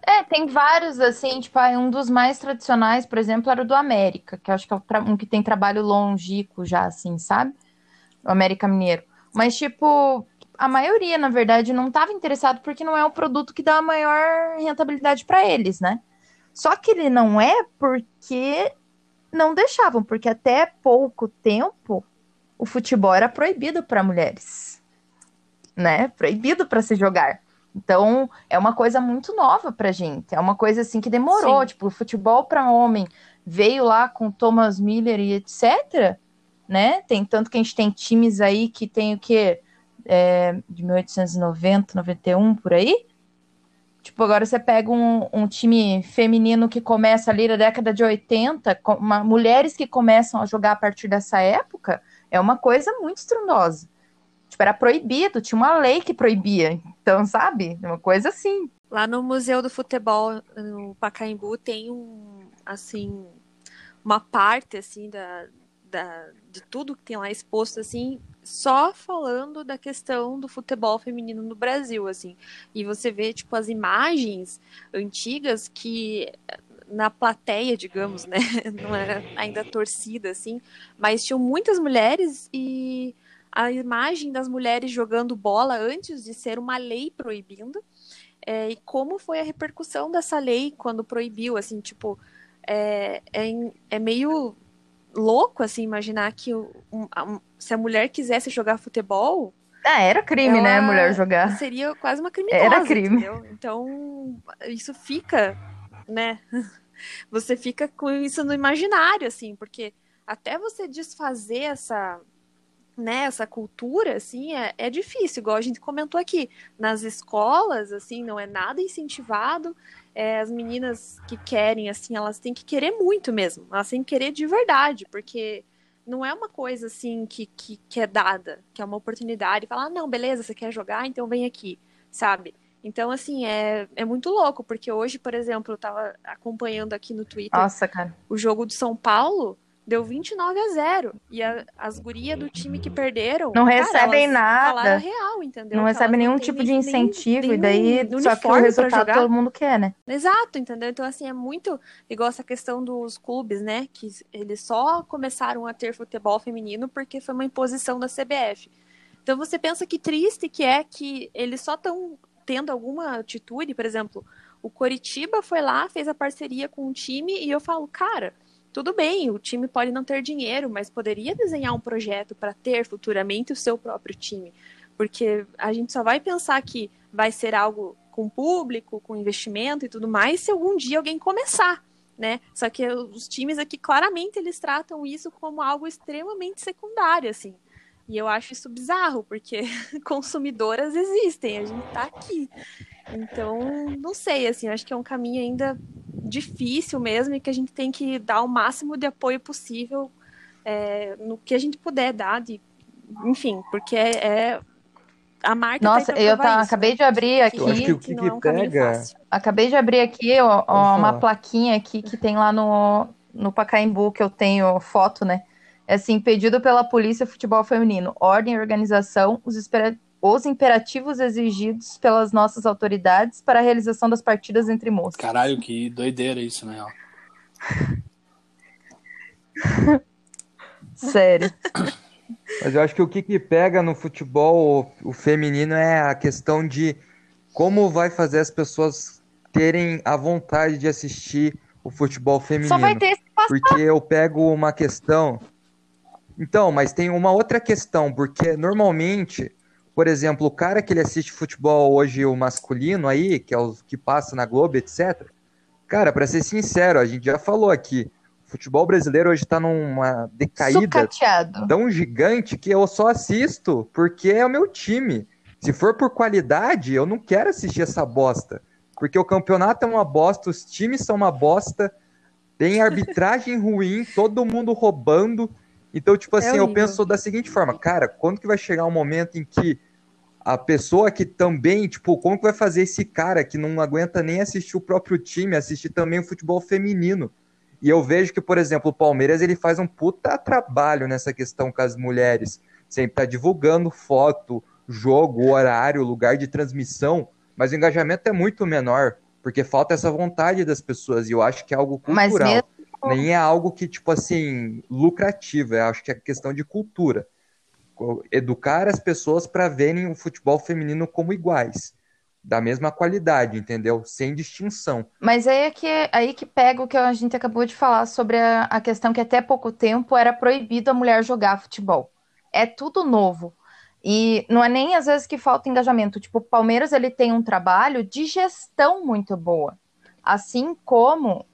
É, tem vários, assim, tipo, um dos mais tradicionais, por exemplo, era o do América, que eu acho que é um que tem trabalho longínquo já, assim, sabe? O América Mineiro. Mas, tipo, a maioria, na verdade, não estava interessado porque não é o produto que dá a maior rentabilidade para eles, né? Só que ele não é porque não deixavam, porque até pouco tempo o futebol era proibido para mulheres, né? Proibido para se jogar. Então, é uma coisa muito nova pra gente. É uma coisa assim que demorou. Sim. Tipo, o futebol para homem veio lá com Thomas Miller e etc. Né? Tem tanto que a gente tem times aí que tem o quê? É, de 1890, 91 por aí. Tipo, agora você pega um, um time feminino que começa ali na década de 80, com uma- mulheres que começam a jogar a partir dessa época, é uma coisa muito estrondosa. Tipo, era proibido, tinha uma lei que proibia. Então, sabe? Uma coisa assim. Lá no Museu do Futebol, no Pacaembu, tem um, assim, uma parte, assim, da, da, de tudo que tem lá exposto, assim, só falando da questão do futebol feminino no Brasil, assim. E você vê, tipo, as imagens antigas que na plateia, digamos, né? Não era ainda torcida, assim, mas tinham muitas mulheres e a imagem das mulheres jogando bola antes de ser uma lei proibindo é, e como foi a repercussão dessa lei quando proibiu, assim, tipo, é, é, é meio louco, assim, imaginar que um- um- se a mulher quisesse jogar futebol, Ah, era crime, né, mulher jogar. seria quase uma criminosa, Era crime. entendeu? Então, isso fica, né, você fica com isso no imaginário, assim, porque até você desfazer essa né, essa cultura, assim, é, é difícil, igual a gente comentou aqui. Nas escolas, assim, não é nada incentivado. É, as meninas que querem, assim, elas têm que querer muito mesmo. Elas têm que querer de verdade, porque não é uma coisa, assim, que, que, que é dada, que é uma oportunidade. Falar, ah, não, beleza, você quer jogar, então vem aqui, sabe? Então, assim, é, é muito louco, porque hoje, por exemplo, eu tava acompanhando aqui no Twitter Nossa, o jogo do São Paulo deu 29 a 0. E a, as gurias do time que perderam. Não cara, recebem nada. Real, entendeu? Não recebem nenhum tipo de incentivo. Nem, e daí, só que o resultado todo mundo quer, né? Exato, entendeu? Então, assim, é muito igual essa questão dos clubes, né? Que eles só começaram a ter futebol feminino porque foi uma imposição da CBF. Então, você pensa que triste que é que eles só estão tendo alguma atitude, por exemplo. O Coritiba foi lá, fez a parceria com o time e eu falo, cara, tudo bem, o time pode não ter dinheiro, mas poderia desenhar um projeto para ter futuramente o seu próprio time. Porque a gente só vai pensar que vai ser algo com público, com investimento e tudo mais, se algum dia alguém começar, né? Só que os times aqui claramente eles tratam isso como algo extremamente secundário, assim. E eu acho isso bizarro, porque consumidoras existem, a gente tá aqui. Então, não sei, assim, acho que é um caminho ainda difícil mesmo e que a gente tem que dar o máximo de apoio possível é, no que a gente puder dar, de, enfim, porque é, é a marca tá Nossa, tá eu tá, acabei de abrir aqui. Eu acho que o que, que, que é um pega. Acabei de abrir aqui ó, ó, uma plaquinha aqui que tem lá no, no Pacaembu, que eu tenho foto, né? É assim, pedido pela Polícia Futebol Feminino, ordem e organização, os, os imperativos exigidos pelas nossas autoridades para a realização das partidas entre moças. Caralho, que doideira isso, né? Sério. Mas eu acho que o que, que pega no futebol o feminino é a questão de como vai fazer as pessoas terem a vontade de assistir o futebol feminino. Só vai ter esse Porque eu pego uma questão. Então, mas tem uma outra questão, porque normalmente por exemplo, o cara que ele assiste futebol hoje, o masculino aí, que é o que passa na Globo, etc. Cara, para ser sincero, a gente já falou aqui, o futebol brasileiro hoje tá numa decaída Sucateado. tão gigante que eu só assisto porque é o meu time. Se for por qualidade, eu não quero assistir essa bosta. Porque o campeonato é uma bosta, os times são uma bosta, tem arbitragem ruim, todo mundo roubando. Então, tipo é assim, é eu penso da seguinte forma, cara, quando que vai chegar um momento em que a pessoa que também, tipo, como que vai fazer esse cara que não aguenta nem assistir o próprio time, assistir também o futebol feminino? E eu vejo que, por exemplo, o Palmeiras ele faz um puta trabalho nessa questão com as mulheres. Sempre tá divulgando foto, jogo, horário, lugar de transmissão, mas o engajamento é muito menor, porque falta essa vontade das pessoas, e eu acho que é algo cultural. Mesmo... Nem é algo que, tipo assim, lucrativo, eu acho que é questão de cultura. Educar as pessoas para verem o futebol feminino como iguais, da mesma qualidade, entendeu? Sem distinção. Mas aí é que, aí que pega o que a gente acabou de falar sobre a, a questão que até pouco tempo era proibido a mulher jogar futebol. É tudo novo. E não é nem às vezes que falta engajamento. Tipo, o Palmeiras ele tem um trabalho de gestão muito boa. Assim como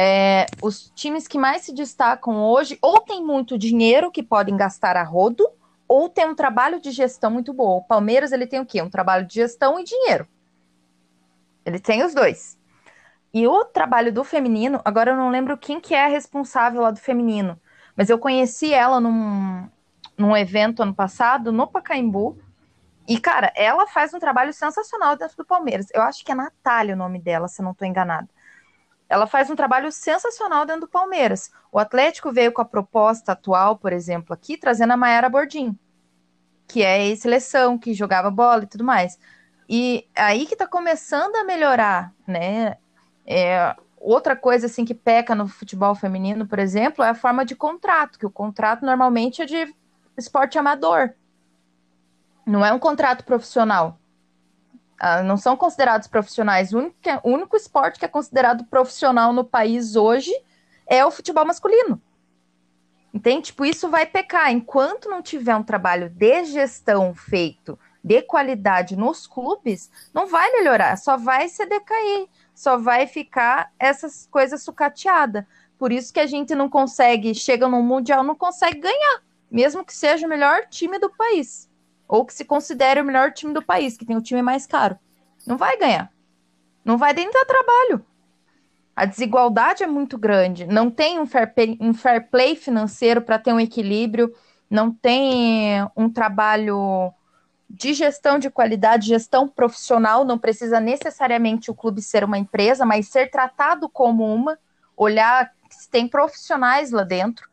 é, os times que mais se destacam hoje ou têm muito dinheiro que podem gastar a rodo, ou tem um trabalho de gestão muito bom. O Palmeiras ele tem o quê? Um trabalho de gestão e dinheiro. Ele tem os dois. E o trabalho do feminino, agora eu não lembro quem que é a responsável lá do feminino, mas eu conheci ela num, num evento ano passado, no Pacaembu, e, cara, ela faz um trabalho sensacional dentro do Palmeiras. Eu acho que é Natália o nome dela, se eu não estou enganada ela faz um trabalho sensacional dentro do Palmeiras. O Atlético veio com a proposta atual, por exemplo, aqui, trazendo a Mayara Bordim, que é seleção, que jogava bola e tudo mais. E aí que está começando a melhorar, né? É, outra coisa assim que peca no futebol feminino, por exemplo, é a forma de contrato, que o contrato normalmente é de esporte amador. Não é um contrato profissional. Uh, não são considerados profissionais. O único, o único esporte que é considerado profissional no país hoje é o futebol masculino. Entende? Tipo, isso vai pecar. Enquanto não tiver um trabalho de gestão feito, de qualidade nos clubes, não vai melhorar, só vai se decair, só vai ficar essas coisas sucateadas. Por isso que a gente não consegue, chega no Mundial, não consegue ganhar. mesmo que seja o melhor time do país, ou que se considere o melhor time do país, que tem o time mais caro. Não vai ganhar. Não vai nem dar trabalho. A desigualdade é muito grande. Não tem um fair play, um fair play financeiro para ter um equilíbrio. Não tem um trabalho de gestão de qualidade, gestão profissional. Não precisa necessariamente o clube ser uma empresa, mas ser tratado como uma. Olhar se tem profissionais lá dentro,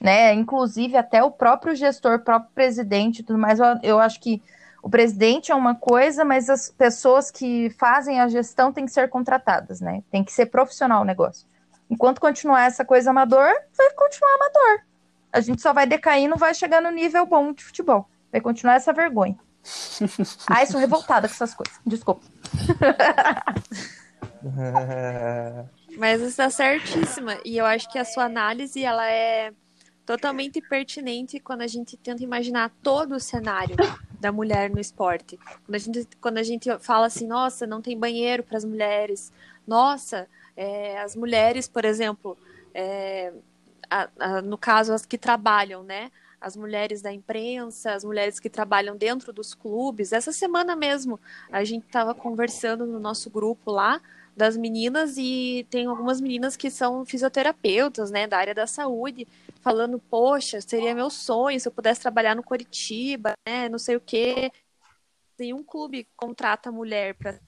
né? Inclusive até o próprio gestor, o próprio presidente, tudo mais. Eu, eu acho que o presidente é uma coisa, mas as pessoas que fazem a gestão têm que ser contratadas, né? Tem que ser profissional o negócio. Enquanto continuar essa coisa amador, vai continuar amador. A gente só vai decair, não vai chegar no nível bom de futebol. Vai continuar essa vergonha. Ai, sou revoltada com essas coisas. Desculpa. Mas está certíssima. E eu acho que a sua análise, ela é totalmente pertinente quando a gente tenta imaginar todo o cenário da mulher no esporte. Quando a gente, quando a gente fala assim, nossa, não tem banheiro para as mulheres, nossa, é, as mulheres, por exemplo, é, a, a, no caso as que trabalham, né? As mulheres da imprensa, as mulheres que trabalham dentro dos clubes. Essa semana mesmo a gente estava conversando no nosso grupo lá das meninas e tem algumas meninas que são fisioterapeutas, né, da área da saúde, falando, poxa, seria meu sonho se eu pudesse trabalhar no Coritiba, né, não sei o quê. Nenhum clube contrata mulher para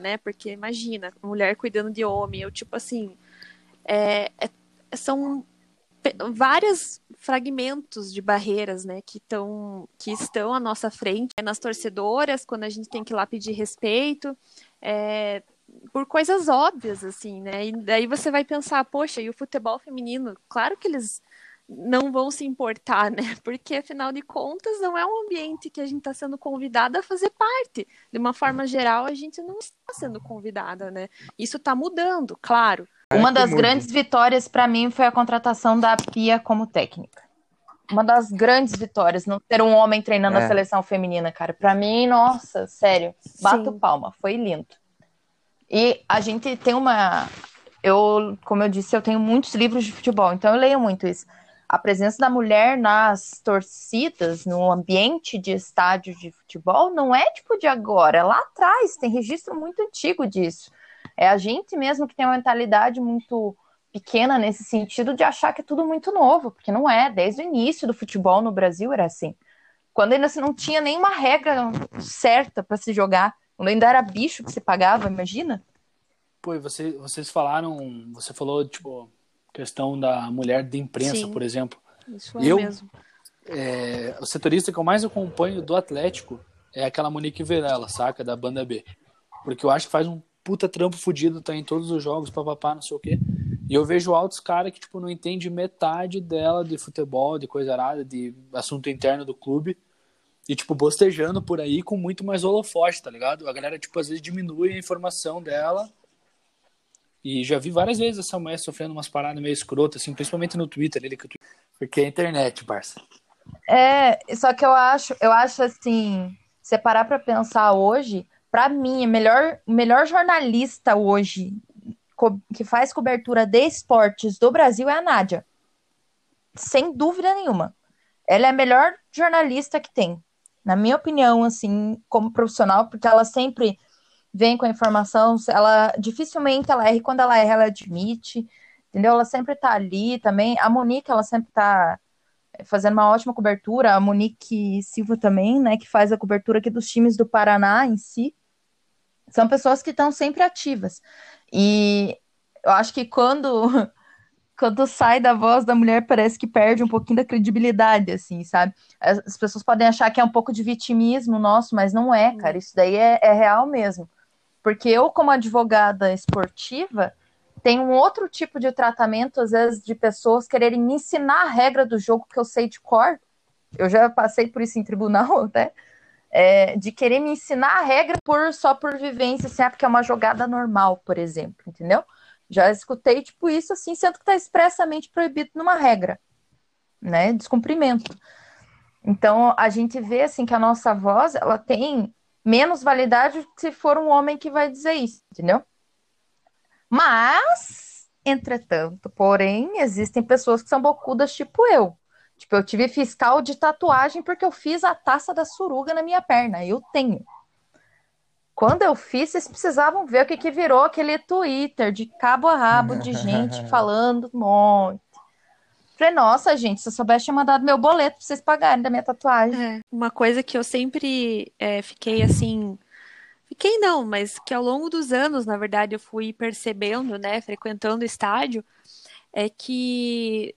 né, porque imagina, mulher cuidando de homem, eu tipo assim, é, é, são vários fragmentos de barreiras, né, que, tão, que estão à nossa frente, nas torcedoras, quando a gente tem que ir lá pedir respeito, é, por coisas óbvias, assim, né, e daí você vai pensar, poxa, e o futebol feminino? Claro que eles não vão se importar, né, porque afinal de contas não é um ambiente que a gente está sendo convidada a fazer parte. De uma forma geral, a gente não está sendo convidada, né, isso está mudando, claro, uma das grandes vitórias para mim foi a contratação da Pia como técnica. Uma das grandes vitórias, não ter um homem treinando é. a seleção feminina, cara. Para mim, nossa, sério, bato Sim. palma, foi lindo. E a gente tem uma. Eu, como eu disse, eu tenho muitos livros de futebol, então eu leio muito isso. A presença da mulher nas torcidas, no ambiente de estádio de futebol, não é tipo de agora, é lá atrás, tem registro muito antigo disso. É a gente mesmo que tem uma mentalidade muito pequena nesse sentido de achar que é tudo muito novo, porque não é. Desde o início do futebol no Brasil era assim. Quando ainda se não tinha nenhuma regra certa para se jogar, quando ainda era bicho que se pagava, imagina? Pô, e você, vocês falaram, você falou, tipo, questão da mulher de imprensa, Sim, por exemplo. Isso é eu, mesmo. É, o setorista que eu mais acompanho do Atlético é aquela Monique Verella, saca? Da banda B. Porque eu acho que faz um puta trampo fudido, tá em todos os jogos, papapá, não sei o quê. E eu vejo altos caras que, tipo, não entende metade dela de futebol, de coisa arada, de assunto interno do clube. E, tipo, bostejando por aí com muito mais holofote, tá ligado? A galera, tipo, às vezes diminui a informação dela. E já vi várias vezes essa mulher sofrendo umas paradas meio escrotas, assim, principalmente no Twitter, ele, porque é internet, parça. É, só que eu acho, eu acho assim, você parar pra pensar hoje, para mim, o melhor, melhor jornalista hoje que faz cobertura de esportes do Brasil é a Nádia. Sem dúvida nenhuma. Ela é a melhor jornalista que tem. Na minha opinião, assim, como profissional, porque ela sempre vem com a informação, ela dificilmente ela erra, quando ela erra, ela admite, entendeu? Ela sempre tá ali também. A Monique, ela sempre tá fazendo uma ótima cobertura, a Monique Silva também, né, que faz a cobertura aqui dos times do Paraná em si são pessoas que estão sempre ativas. E eu acho que quando quando sai da voz da mulher parece que perde um pouquinho da credibilidade, assim, sabe? As pessoas podem achar que é um pouco de vitimismo nosso, mas não é, cara. Isso daí é, é real mesmo. Porque eu, como advogada esportiva, tenho um outro tipo de tratamento, às vezes, de pessoas quererem me ensinar a regra do jogo que eu sei de cor. Eu já passei por isso em tribunal, até é, de querer me ensinar a regra por só por vivência, assim, ah, porque é uma jogada normal, por exemplo, entendeu? Já escutei, tipo, isso assim, sendo que está expressamente proibido numa regra, né? Descumprimento. Então, a gente vê, assim, que a nossa voz, ela tem menos validade se for um homem que vai dizer isso, entendeu? Mas Entretanto, porém, existem pessoas que são bocudas tipo eu. Tipo, eu tive fiscal de tatuagem porque eu fiz a taça da suruga na minha perna. Eu tenho. Quando eu fiz, vocês precisavam ver o que, que virou aquele Twitter de cabo a rabo de gente falando um monte. Falei, nossa, gente, se eu soubesse, tinha mandado meu boleto pra vocês pagarem da minha tatuagem. É, uma coisa que eu sempre é, fiquei assim. Fiquei não, mas que ao longo dos anos, na verdade, eu fui percebendo, né, frequentando o estádio, é que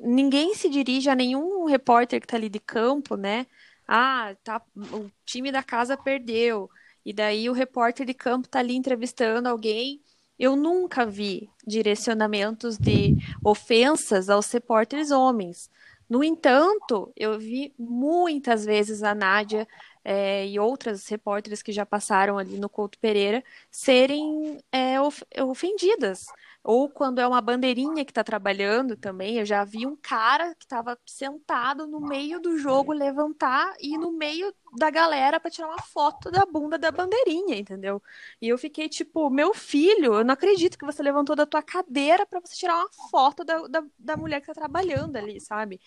ninguém se dirige a nenhum repórter que tá ali de campo, né? Ah, tá, o time da casa perdeu. E daí o repórter de campo tá ali entrevistando alguém eu nunca vi direcionamentos de ofensas aos repórteres homens. No entanto, eu vi muitas vezes a Nádia é, e outras repórteres que já passaram ali no Couto Pereira serem é, of ofendidas ou quando é uma bandeirinha que está trabalhando também, eu já vi um cara que estava sentado no meio do jogo levantar e no meio da galera para tirar uma foto da bunda da bandeirinha, entendeu? E eu fiquei tipo, meu filho, eu não acredito que você levantou da tua cadeira para você tirar uma foto da, da, da mulher que está trabalhando ali, sabe?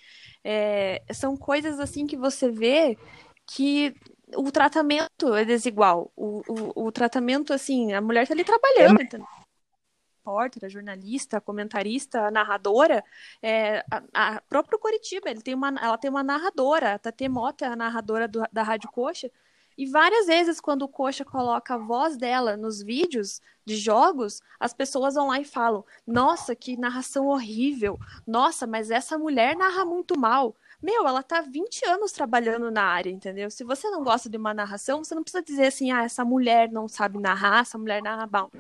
É, são coisas assim que você vê que o tratamento é desigual. O, o, o tratamento, assim, a mulher está ali trabalhando, é, entendeu? Repórter, a jornalista, a comentarista, a narradora, é, a, a próprio Curitiba, ele tem uma, ela tem uma narradora, a Tate Mota é a narradora do, da Rádio Coxa, e várias vezes, quando o Coxa coloca a voz dela nos vídeos de jogos, as pessoas vão lá e falam: Nossa, que narração horrível! Nossa, mas essa mulher narra muito mal. Meu, ela tá 20 anos trabalhando na área, entendeu? Se você não gosta de uma narração, você não precisa dizer assim: Ah, essa mulher não sabe narrar, essa mulher narra mal.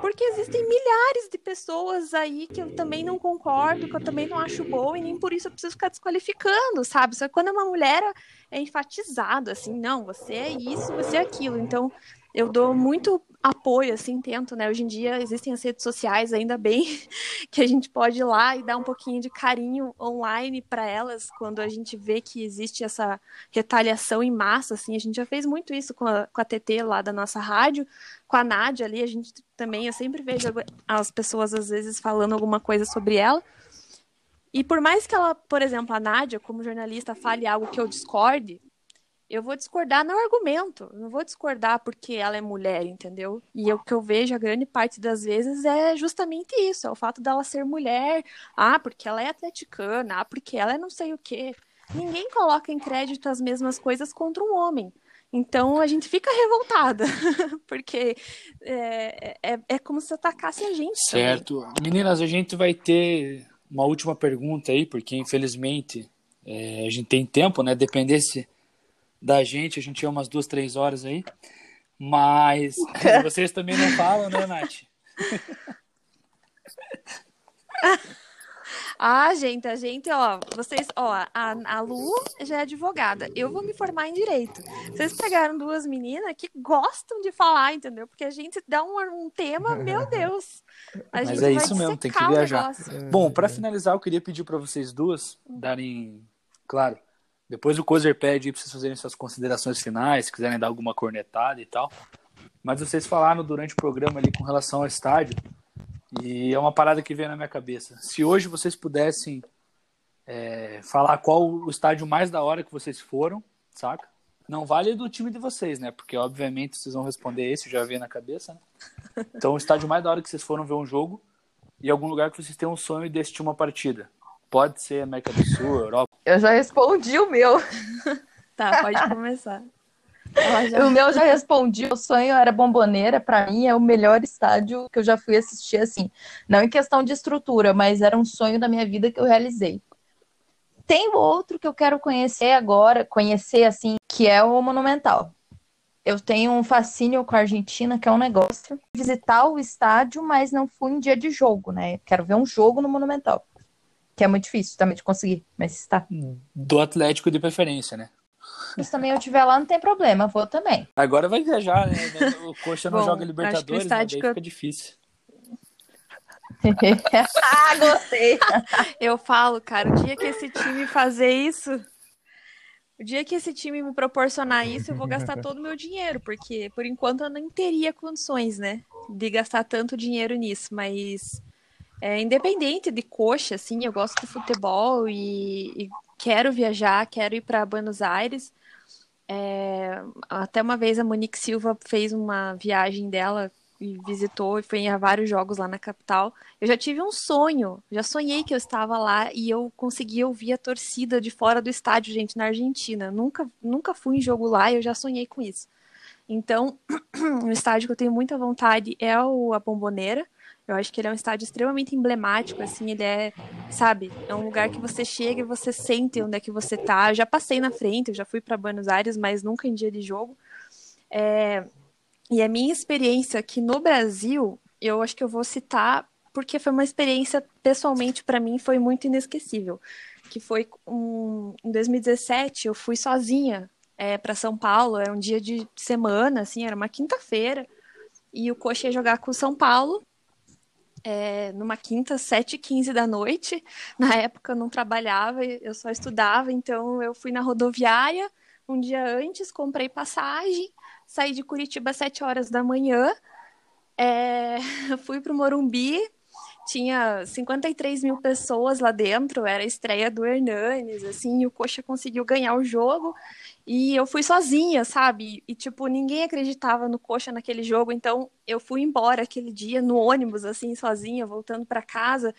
Porque existem milhares de pessoas aí que eu também não concordo, que eu também não acho boa, e nem por isso eu preciso ficar desqualificando, sabe? Só que quando uma mulher é enfatizado, assim, não, você é isso, você é aquilo. Então, eu dou muito apoio, assim, tento, né? Hoje em dia existem as redes sociais, ainda bem que a gente pode ir lá e dar um pouquinho de carinho online para elas quando a gente vê que existe essa retaliação em massa, assim. A gente já fez muito isso com a, com a TT lá da nossa rádio, com a Nádia ali, a gente também, eu sempre vejo as pessoas às vezes falando alguma coisa sobre ela. E por mais que ela, por exemplo, a Nádia, como jornalista, fale algo que eu discorde, eu vou discordar no argumento, não vou discordar porque ela é mulher, entendeu? E o que eu vejo a grande parte das vezes é justamente isso, é o fato dela ser mulher, ah, porque ela é atleticana, ah, porque ela é não sei o quê. Ninguém coloca em crédito as mesmas coisas contra um homem. Então a gente fica revoltada, porque é, é, é, como se atacasse a gente. Certo. Também. Meninas, a gente vai ter uma última pergunta aí, porque infelizmente é, a gente tem tempo, né? Dependesse da gente, a gente tinha umas duas, três horas aí. Mas vocês também não falam, né, Nath? Ah, gente, a gente, ó, vocês, ó, a, a Lu já é advogada. Eu vou me formar em direito. Vocês pegaram duas meninas que gostam de falar, entendeu? Porque a gente dá um, um tema, meu Deus. A Mas é isso mesmo, tem que viajar. Bom, para finalizar, eu queria pedir para vocês duas darem, claro, depois o Cozer pede para vocês fazerem suas considerações finais, se quiserem dar alguma cornetada e tal. Mas vocês falaram durante o programa ali com relação ao estádio, e é uma parada que veio na minha cabeça. Se hoje vocês pudessem é, falar qual o estádio mais da hora que vocês foram, saca? Não vale do time de vocês, né? Porque obviamente vocês vão responder esse, já veio na cabeça, né? Então o estádio mais da hora que vocês foram ver um jogo e algum lugar que vocês têm um sonho de assistir uma partida. Pode ser América do Sul, Europa. Eu já respondi o meu. tá, pode começar. Já... O meu já respondi. O sonho era Bomboneira. Para mim é o melhor estádio que eu já fui assistir assim. Não em questão de estrutura, mas era um sonho da minha vida que eu realizei. Tem outro que eu quero conhecer agora, conhecer assim, que é o Monumental. Eu tenho um fascínio com a Argentina, que é um negócio. Visitar o estádio, mas não fui em dia de jogo, né? Quero ver um jogo no Monumental que é muito difícil também de conseguir, mas está. Do Atlético de preferência, né? Se também eu estiver lá, não tem problema, vou também. Agora vai viajar, né? O Coxa não Bom, joga Libertadores, né? daí fica difícil. ah, gostei! Eu falo, cara, o dia que esse time fazer isso, o dia que esse time me proporcionar isso, eu vou gastar todo o meu dinheiro, porque por enquanto eu nem teria condições, né, de gastar tanto dinheiro nisso, mas É, independente de coxa, assim, eu gosto de futebol e, e quero viajar, quero ir para Buenos Aires. É, até uma vez a Monique Silva fez uma viagem dela e visitou e foi a vários jogos lá na capital. Eu já tive um sonho, já sonhei que eu estava lá e eu conseguia ouvir a torcida de fora do estádio, gente, na Argentina. Nunca, nunca fui em jogo lá e eu já sonhei com isso. Então, um estádio que eu tenho muita vontade é o a Bomboneira. Eu acho que ele é um estádio extremamente emblemático, assim, ele é, sabe, é um lugar que você chega e você sente onde é que você tá. Eu já passei na frente, eu já fui para Buenos Aires, mas nunca em dia de jogo. É, e a minha experiência aqui no Brasil, eu acho que eu vou citar porque foi uma experiência pessoalmente para mim foi muito inesquecível, que foi um, em 2017 eu fui sozinha é, para São Paulo, era um dia de semana, assim, era uma quinta-feira e o Coxa ia jogar com o São Paulo é, numa quinta, 7h15 da noite. Na época eu não trabalhava, eu só estudava, então eu fui na rodoviária um dia antes, comprei passagem, saí de Curitiba às 7 horas da manhã, é, fui para o Morumbi, tinha 53 mil pessoas lá dentro, era a estreia do Hernanes, assim, e o Coxa conseguiu ganhar o jogo, e eu fui sozinha, sabe? E, tipo, ninguém acreditava no Coxa naquele jogo, então eu fui embora aquele dia no ônibus, assim, sozinha, voltando para casa,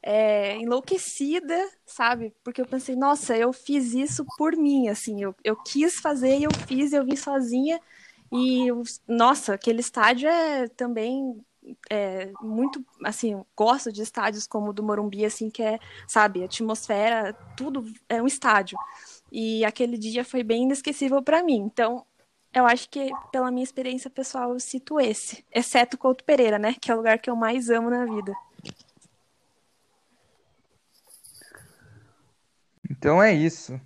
é, enlouquecida, sabe? Porque eu pensei, nossa, eu fiz isso por mim, assim, eu, eu quis fazer e eu fiz, eu vim sozinha, e, nossa, aquele estádio é também é, muito, assim, gosto de estádios como o do Morumbi, assim, que é, sabe, atmosfera, tudo é um estádio. E aquele dia foi bem inesquecível para mim. Então, eu acho que pela minha experiência pessoal eu cito esse, exceto Couto Pereira, né, que é o lugar que eu mais amo na vida. Então é isso.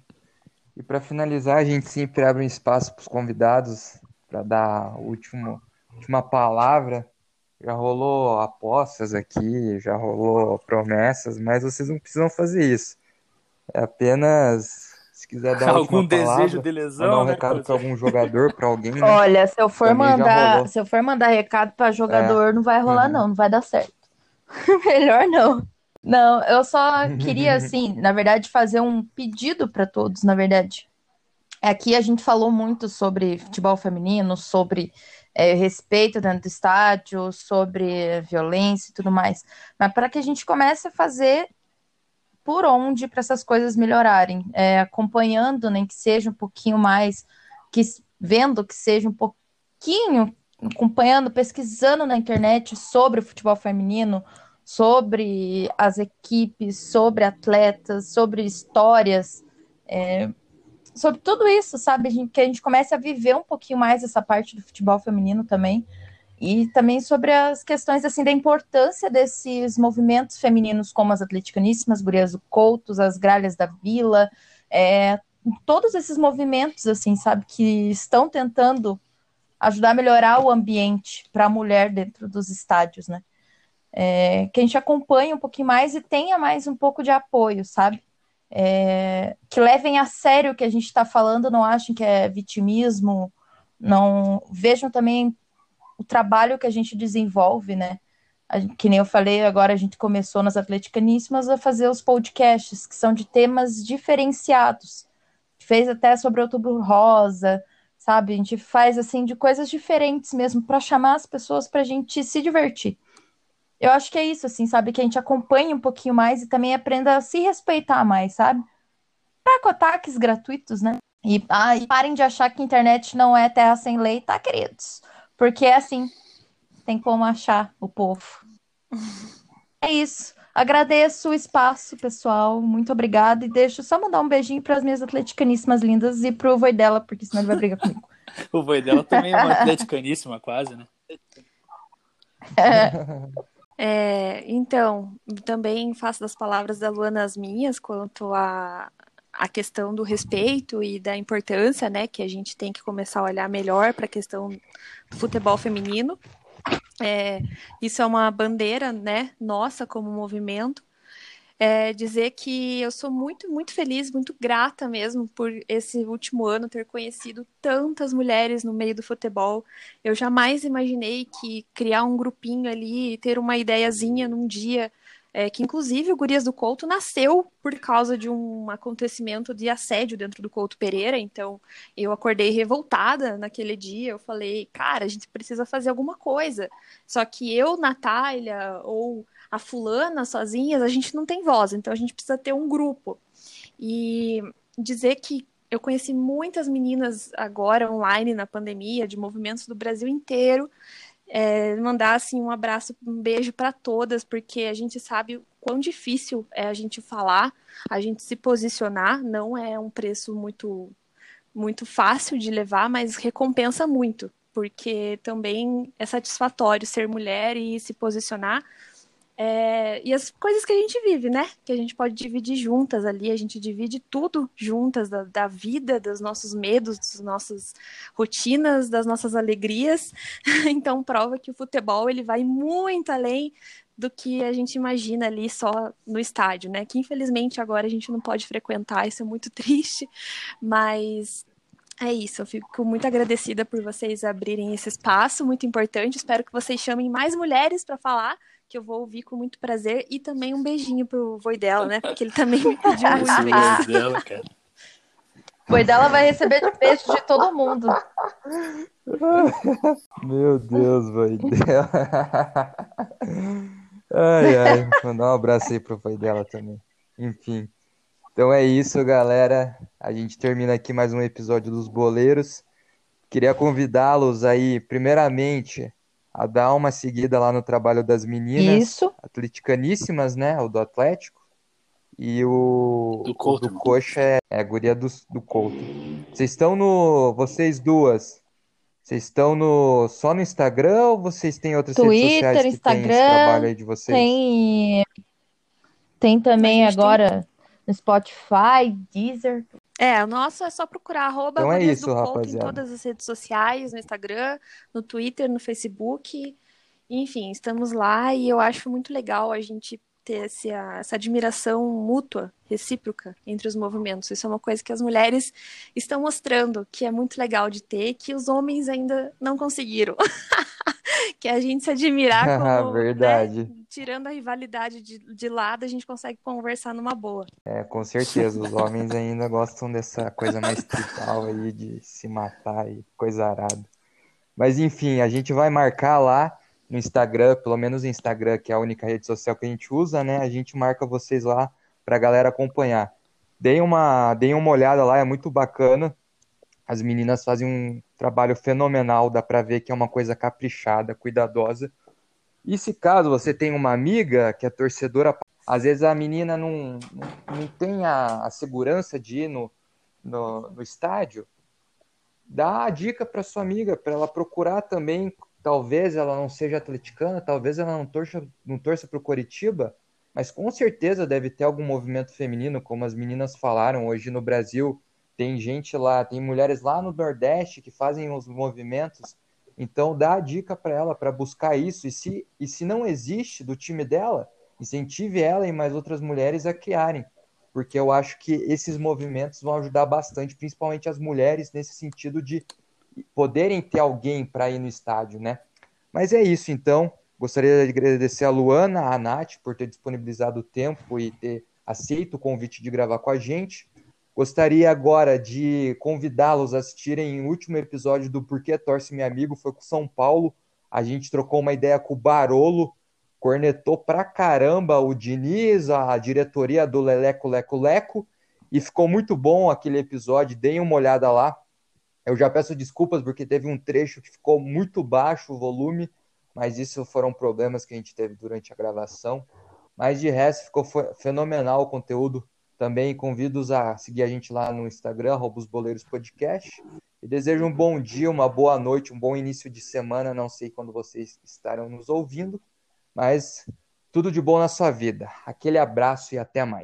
E para finalizar, a gente sempre abre um espaço para os convidados para dar a última, última palavra. Já rolou apostas aqui, já rolou promessas, mas vocês não precisam fazer isso. É apenas se quiser dar algum desejo palavra, de lesão, mandar um né, recado para algum jogador, para alguém. Né? Olha, se eu for Também mandar, se eu for mandar recado para jogador, não vai rolar Uhum. não, não vai dar certo. Melhor não. Não, eu só queria assim, na verdade, fazer um pedido para todos, na verdade. Aqui a gente falou muito sobre futebol feminino, sobre é, respeito dentro do estádio, sobre violência e tudo mais. Mas para que a gente comece a fazer por onde para essas coisas melhorarem, é, acompanhando, nem que seja um pouquinho mais, que vendo que seja um pouquinho, acompanhando, pesquisando na internet sobre o futebol feminino, sobre as equipes, sobre atletas, sobre histórias, é, sobre tudo isso, sabe? Que a gente comece a viver um pouquinho mais essa parte do futebol feminino também. E também sobre as questões assim da importância desses movimentos femininos, como as atleticaníssimas, gurias do Coutos, as gralhas da Vila, é, todos esses movimentos, assim, sabe, que estão tentando ajudar a melhorar o ambiente para a mulher dentro dos estádios, né? É, que a gente acompanhe um pouquinho mais e tenha mais um pouco de apoio, sabe? É, que levem a sério o que a gente está falando, não achem que é vitimismo, não vejam também o trabalho que a gente desenvolve, né? Que nem eu falei, agora a gente começou nas Atleticaníssimas a fazer os podcasts, que são de temas diferenciados. Fez até sobre Outubro Rosa, sabe? A gente faz assim de coisas diferentes mesmo para chamar as pessoas para a gente se divertir. Eu acho que é isso, assim, sabe? Que a gente acompanhe um pouquinho mais e também aprenda a se respeitar mais, sabe? Para com ataques gratuitos, né? E, ah, e parem de achar que internet não é terra sem lei, tá, queridos? Porque é assim, tem como achar o povo. É isso. Agradeço o espaço, pessoal. Muito obrigada. E deixa eu só mandar um beijinho para as minhas atleticaníssimas lindas e pro voi dela, porque senão ele vai brigar comigo. O voi dela também é uma atleticaníssima, quase, né? É, então, também faço das palavras da Luana as minhas quanto a, a questão do respeito e da importância, né, que a gente tem que começar a olhar melhor para a questão do futebol feminino. É, isso é uma bandeira, né, nossa como movimento. É, dizer que eu sou muito, muito feliz, muito grata mesmo por esse último ano ter conhecido tantas mulheres no meio do futebol. Eu jamais imaginei que criar um grupinho ali, ter uma ideiazinha num dia é, que inclusive o Gurias do Couto nasceu por causa de um acontecimento de assédio dentro do Couto Pereira. Então, eu acordei revoltada naquele dia. Eu falei, cara, a gente precisa fazer alguma coisa. Só que eu, Natália, ou a fulana sozinhas, a gente não tem voz. Então, a gente precisa ter um grupo. E dizer que eu conheci muitas meninas agora online na pandemia, de movimentos do Brasil inteiro, é, mandar assim um abraço, um beijo para todas, porque a gente sabe o quão difícil é a gente falar, a gente se posicionar, não é um preço muito muito fácil de levar, mas recompensa muito, porque também é satisfatório ser mulher e se posicionar é, e as coisas que a gente vive, né? Que a gente pode dividir juntas ali, a gente divide tudo juntas, da, da vida, dos nossos medos, das nossas rotinas, das nossas alegrias. Então prova que o futebol ele vai muito além do que a gente imagina ali só no estádio, né? Que infelizmente agora a gente não pode frequentar, isso é muito triste, mas é isso, eu fico muito agradecida por vocês abrirem esse espaço, muito importante. Espero que vocês chamem mais mulheres para falar que eu vou ouvir com muito prazer. E também um beijinho pro Voidela, né? Porque ele também me pediu muito isso. dela, cara. Voidela vai receber beijo de todo mundo. Meu Deus, Voidela. Ai, ai. Mandar um abraço aí pro Voidela também. Enfim. Então é isso, galera. A gente termina aqui mais um episódio dos Boleiros. Queria convidá-los aí, primeiramente, a dar uma seguida lá no trabalho das meninas. Isso. Atleticaníssimas, né? O do Atlético. E o do, Couto, o do Coxa é, é a guria do, do Couto. Vocês estão no. Vocês duas. Vocês estão no só no Instagram ou vocês têm outras Twitter, redes sociais que Instagram, tem esse trabalho aí de vocês? Tem, tem também agora tem... no Spotify, Deezer. É, o nosso é só procurar arroba então é isso, do rapaziada. em todas as redes sociais, no Instagram, no Twitter, no Facebook. Enfim, estamos lá e eu acho muito legal a gente ter essa, essa admiração mútua, recíproca entre os movimentos. Isso é uma coisa que as mulheres estão mostrando que é muito legal de ter, que os homens ainda não conseguiram. que a gente se admirar como, né, Verdade. Né, tirando a rivalidade de, de lado, a gente consegue conversar numa boa. É, com certeza. Os homens ainda gostam dessa coisa mais tribal aí de se matar e coisa arada. Mas enfim, a gente vai marcar lá no Instagram, pelo menos no Instagram, que é a única rede social que a gente usa, né? A gente marca vocês lá pra galera acompanhar. Deem uma, deem uma olhada lá, é muito bacana. As meninas fazem um trabalho fenomenal, dá pra ver que é uma coisa caprichada, cuidadosa. E se caso você tem uma amiga que é torcedora, às vezes a menina não, não, não tem a, a, segurança de ir no, no, no estádio, dá a dica para sua amiga, para ela procurar também Talvez ela não seja atleticana, talvez ela não torça, não torça para o Coritiba, mas com certeza deve ter algum movimento feminino, como as meninas falaram hoje no Brasil. Tem gente lá, tem mulheres lá no Nordeste que fazem os movimentos. Então dá a dica para ela para buscar isso. E se, e se não existe do time dela, incentive ela e mais outras mulheres a criarem. Porque eu acho que esses movimentos vão ajudar bastante, principalmente as mulheres, nesse sentido de poderem ter alguém para ir no estádio, né? Mas é isso, então. Gostaria de agradecer a Luana, a Nath, por ter disponibilizado o tempo e ter aceito o convite de gravar com a gente. Gostaria agora de convidá-los a assistirem o último episódio do Porquê Torce Meu Amigo, foi com São Paulo. A gente trocou uma ideia com o Barolo, cornetou pra caramba o Diniz, a diretoria do Leleco Leco Leco, e ficou muito bom aquele episódio. Deem uma olhada lá. Eu já peço desculpas porque teve um trecho que ficou muito baixo o volume, mas isso foram problemas que a gente teve durante a gravação. Mas de resto ficou fenomenal o conteúdo. Também convido-os a seguir a gente lá no Instagram, Robos Boleiros Podcast. E desejo um bom dia, uma boa noite, um bom início de semana. Não sei quando vocês estarão nos ouvindo, mas tudo de bom na sua vida. Aquele abraço e até mais.